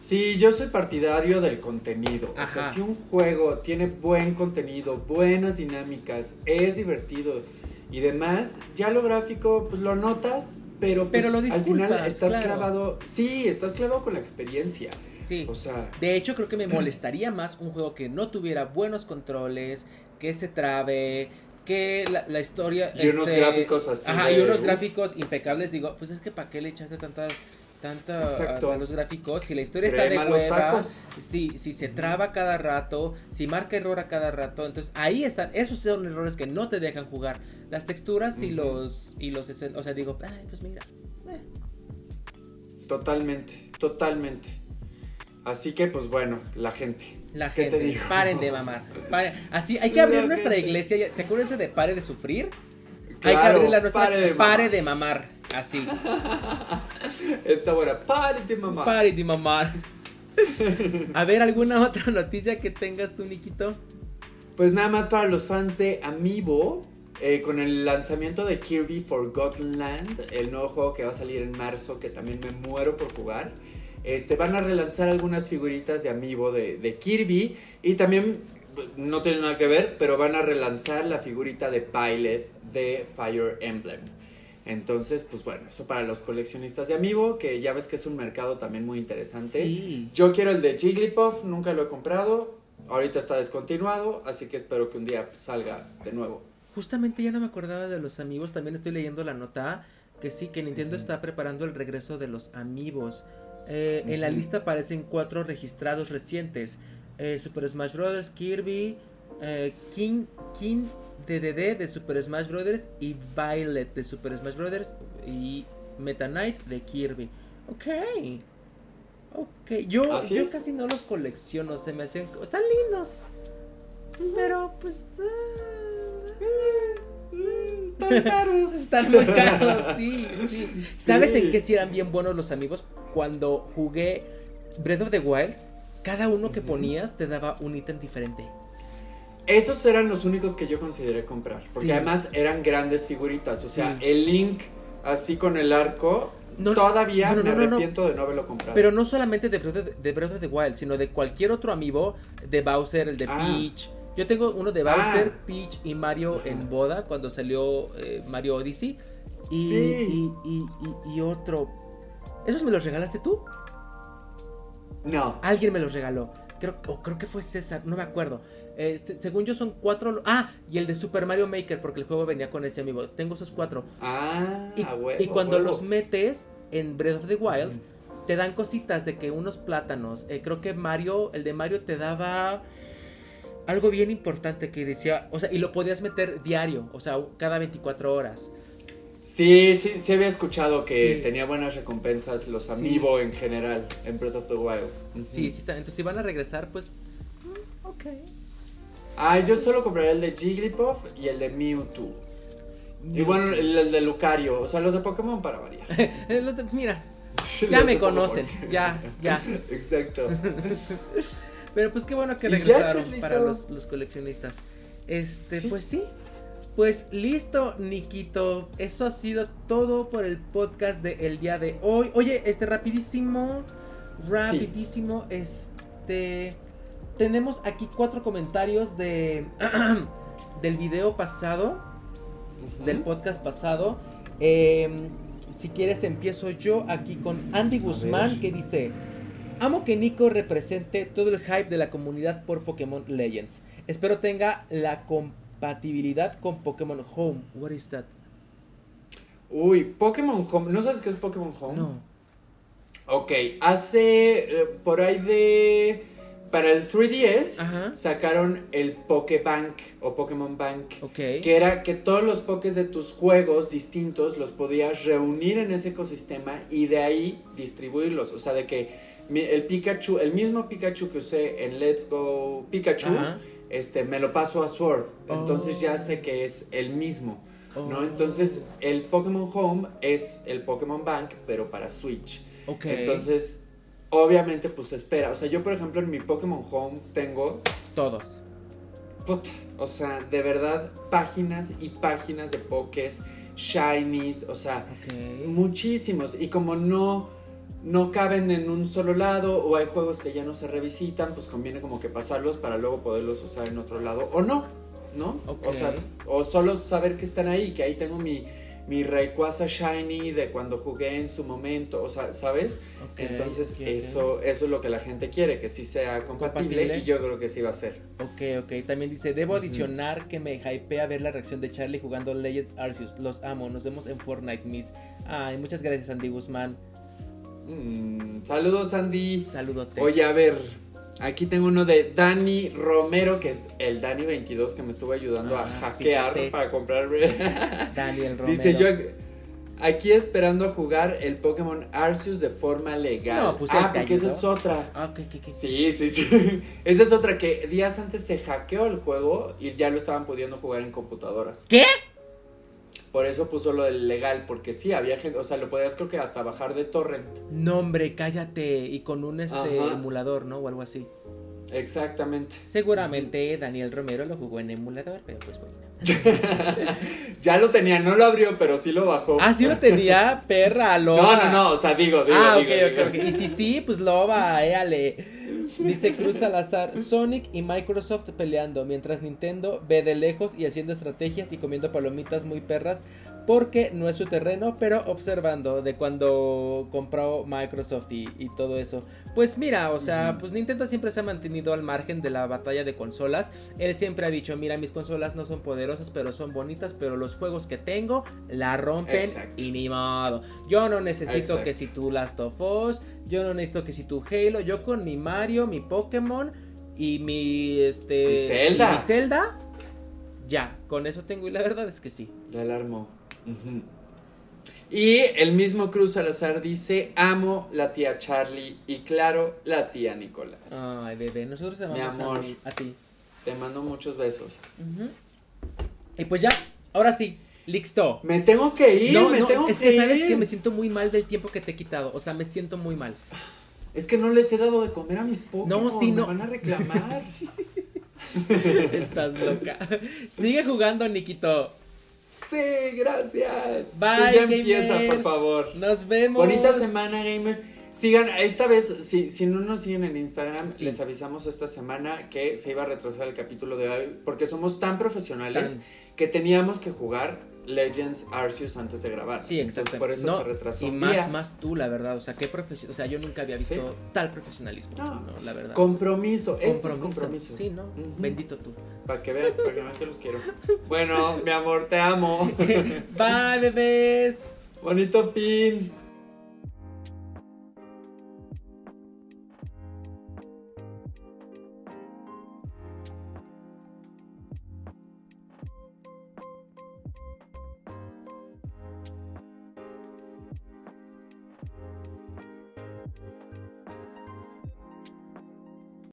Sí, yo soy partidario del contenido. O sea, Ajá. si un juego tiene buen contenido, buenas dinámicas, es divertido y demás, ya lo gráfico, pues lo notas, pero, pues, Pero lo al final estás claro. clavado. Sí, estás clavado con la experiencia. Sí. O sea, De hecho, creo que me molestaría más un juego que no tuviera buenos controles, que se trabe, que la, la historia... Y unos gráficos así Ajá, de, y unos uf. gráficos impecables. Digo, pues es que ¿para qué le echaste tanta... Tanta Exacto. a los gráficos, si la historia Crema está de hueva, si, si se traba cada rato, si marca error a cada rato, entonces ahí están, esos son errores que no te dejan jugar. Las texturas y los, y los, o sea, digo, ay, pues mira, eh, totalmente, totalmente. Así que, pues bueno, la gente. La ¿Qué gente, te digo? paren de mamar. paren. Así, hay que abrir La nuestra gente. iglesia. ¿Te acuerdas de pare de sufrir? hay que abrir la nuestra. pare de pare mamar. de mamar. Así. Está buena. Párate, mamá. Pare de mamar. A ver, ¿alguna otra noticia que tengas tú, Niquito? Pues nada más para los fans de Amiibo, eh, con el lanzamiento de Kirby Forgotten Land, el nuevo juego que va a salir en marzo, que también me muero por jugar. Este, van a relanzar algunas figuritas de Amiibo de, de Kirby y también, no tiene nada que ver, pero van a relanzar la figurita de Pilot de Fire Emblem. Entonces, pues bueno, eso para los coleccionistas de Amiibo, que ya ves que es un mercado también muy interesante. Sí. Yo quiero el de Jigglypuff, nunca lo he comprado. Ahorita está descontinuado, así que espero que un día salga de nuevo. Justamente ya no me acordaba de los amigos. También estoy leyendo la nota que sí, que Nintendo está preparando el regreso de los amigos. Eh, En la lista aparecen cuatro registrados recientes: eh, Super Smash Bros., Kirby, eh, King, King DDD de Super Smash Bros. y Violet de Super Smash Bros. y Meta Knight de Kirby. Ok. Ok, yo, Así yo es. casi no los colecciono, se me hacen... Están lindos. Pero pues... ah, Tan caros. Están muy caros, sí, sí. ¿Sabes en qué sí eran bien buenos los amigos? Cuando jugué Breath of the Wild, cada uno que ponías te daba un ítem diferente. Esos eran los únicos que yo consideré comprar. Porque Sí. además eran grandes figuritas. O sea, Sí. el Link así con el arco. No, todavía no, no, me arrepiento de no haberlo comprado. Pero no solamente de Breath, of the, de Breath of the Wild, sino de cualquier otro amiibo, de Bowser, el de Ah. Peach. Yo tengo uno de Ah. Bowser, Peach y Mario en boda cuando salió eh, Mario Odyssey. Y, Sí. y, y, otro. ¿Esos me los regalaste tú? No. Alguien me los regaló. Creo, o creo que fue César, no me acuerdo. Este, según yo son cuatro. Ah, y el de Super Mario Maker, porque el juego venía con ese amigo. Tengo esos cuatro. Ah, Y, huevo, y cuando huevo. los metes en Breath of the Wild, te dan cositas de que unos plátanos. eh, creo que Mario, el de Mario te daba algo bien importante que decía, o sea, y lo podías meter diario, o sea, cada 24 horas. Sí, sí, sí había escuchado que Sí. tenía buenas recompensas los Sí. Amiibo en general en Breath of the Wild. Ujú. Sí, sí está. Entonces, si van a regresar, pues. mm, Ok. Ah, yo solo compraré el de Jigglypuff y el de Mewtwo. Y bueno, el, el de Lucario, o sea, los de Pokémon para variar. Eh, los de- mira, Los ya me de Pokémon. conocen. Ya, ya. Exacto. Pero pues qué bueno que ya, regresaron para los, los coleccionistas. Este, Sí. pues sí. Pues listo, Nikito. Eso ha sido todo por el podcast de el día de hoy. Oye, este rapidísimo. Rapidísimo. Este. Tenemos aquí cuatro comentarios de. del video pasado. Del podcast pasado. Em, si quieres, empiezo yo aquí con Andy Guzmán que dice: Amo que Nico represente todo el hype de la comunidad por Pokémon Legends. Espero tenga la compatibilidad con Pokémon Home. What is that? Uy, Pokémon Home. ¿No sabes qué es Pokémon Home? No. Ok, hace eh, por ahí de... Para el 3DS Ajá. sacaron el Pokébank o Pokémon Bank. Ok. Que era que todos los Pokés de tus juegos distintos los podías reunir en ese ecosistema y de ahí distribuirlos. O sea, de que el Pikachu, el mismo Pikachu que usé en Let's Go Pikachu, Ajá. este, me lo paso a Sword. Entonces Oh. ya sé que es el mismo. Oh. ¿no? Entonces, el Pokémon Home es el Pokémon Bank, pero para Switch. Ok. Entonces, obviamente, pues espera. O sea, yo, por ejemplo, en mi Pokémon Home tengo, Todos. puta, o sea, de verdad, páginas y páginas de Pokés, Shinies, o sea, muchísimos. Y como no, no caben en un solo lado o hay juegos que ya no se revisitan, pues conviene como que pasarlos para luego poderlos usar en otro lado o no, ¿no? O sea, o solo saber que están ahí, que ahí tengo mi, mi Rayquaza Shiny de cuando jugué en su momento, o sea, ¿sabes? Entonces eso, eso es lo que la gente quiere, que sí sea compatible, Compatible. y yo creo que sí va a ser. Ok, ok. También dice, debo adicionar que me hypea ver la reacción de Charlie jugando Legends Arceus. Los amo. Nos vemos en Fortnite, Miss. Ay, muchas gracias, Andy Guzmán. Mm, saludos Andy. Saludos. Oye, a ver, aquí tengo uno de Dani Romero, que es el Dani 22 que me estuvo ayudando a Ah, hackear fíjate. para comprar. Daniel Romero. Dice yo aquí esperando a jugar el Pokémon Arceus de forma legal. No, pues ah, porque esa es otra. Ah. Sí, sí, sí. Esa es otra que días antes se hackeó el juego y ya lo estaban pudiendo jugar en computadoras. ¿Qué? Por eso puso lo del legal, porque sí, había gente, o sea, lo podías creo que hasta bajar de torrent. No, hombre, cállate. Y con un este Ajá. emulador, ¿no? O algo así. Exactamente. Seguramente Daniel Romero lo jugó en emulador, pero pues bueno. Ya lo tenía, no lo abrió, pero sí lo bajó. Ah, sí lo tenía, perra, loba. No, no, no, o sea, digo, digo, ah, ok, digo, ok, digo. ok. Y si sí, pues loba, éale. Dice Cruz Salazar, Sonic y Microsoft peleando, mientras Nintendo ve de lejos y haciendo estrategias y comiendo palomitas muy perras, porque no es su terreno, pero observando de cuando compró Microsoft y, y todo eso. Pues mira, o sea, pues Nintendo siempre se ha mantenido al margen de la batalla de consolas. Él siempre ha dicho, mira, mis consolas no son poderosas, pero son bonitas, pero los juegos que tengo la rompen Exacto. y ni modo. Yo no necesito Exacto. que si tu Last of Us, yo no necesito que si tu Halo, yo con mi Mario, mi Pokémon y mi este Y Zelda. mi Zelda, ya, con eso tengo y la verdad es que sí. Ya la armó. Y el mismo Cruz Salazar dice, amo la tía Charlie y claro, la tía Nicolás. Ay, bebé, nosotros te Mi amamos a, amor. mí- a ti. Te mando muchos besos. Y pues ya, ahora sí, listo. Me tengo que ir, no, me no, tengo es que que sabes que me siento muy mal del tiempo que te he quitado. O sea, me siento muy mal. Es que no les he dado de comer a mis Pokémon. No, sí, me no. van a reclamar. Estás loca. Sigue jugando, Nikito. sí, gracias. Bye, ya empieza, por favor. Nos vemos. Bonita semana, gamers. Sigan, esta vez, si, si no nos siguen en Instagram, Sí. les avisamos esta semana que se iba a retrasar el capítulo de hoy porque somos tan profesionales Tan- que teníamos que jugar Legends Arceus antes de grabar. Sí, Entonces, exacto. por eso No, se retrasó Y más, más tú, la verdad. O sea, qué. O sea, yo nunca había visto Sí. tal profesionalismo. No. No, la verdad. Compromiso, esto es compromiso. Sí, no. Bendito tú. Para que vean, para que vean que los quiero. Bueno, mi amor, te amo. Bye, bebés. Bonito fin.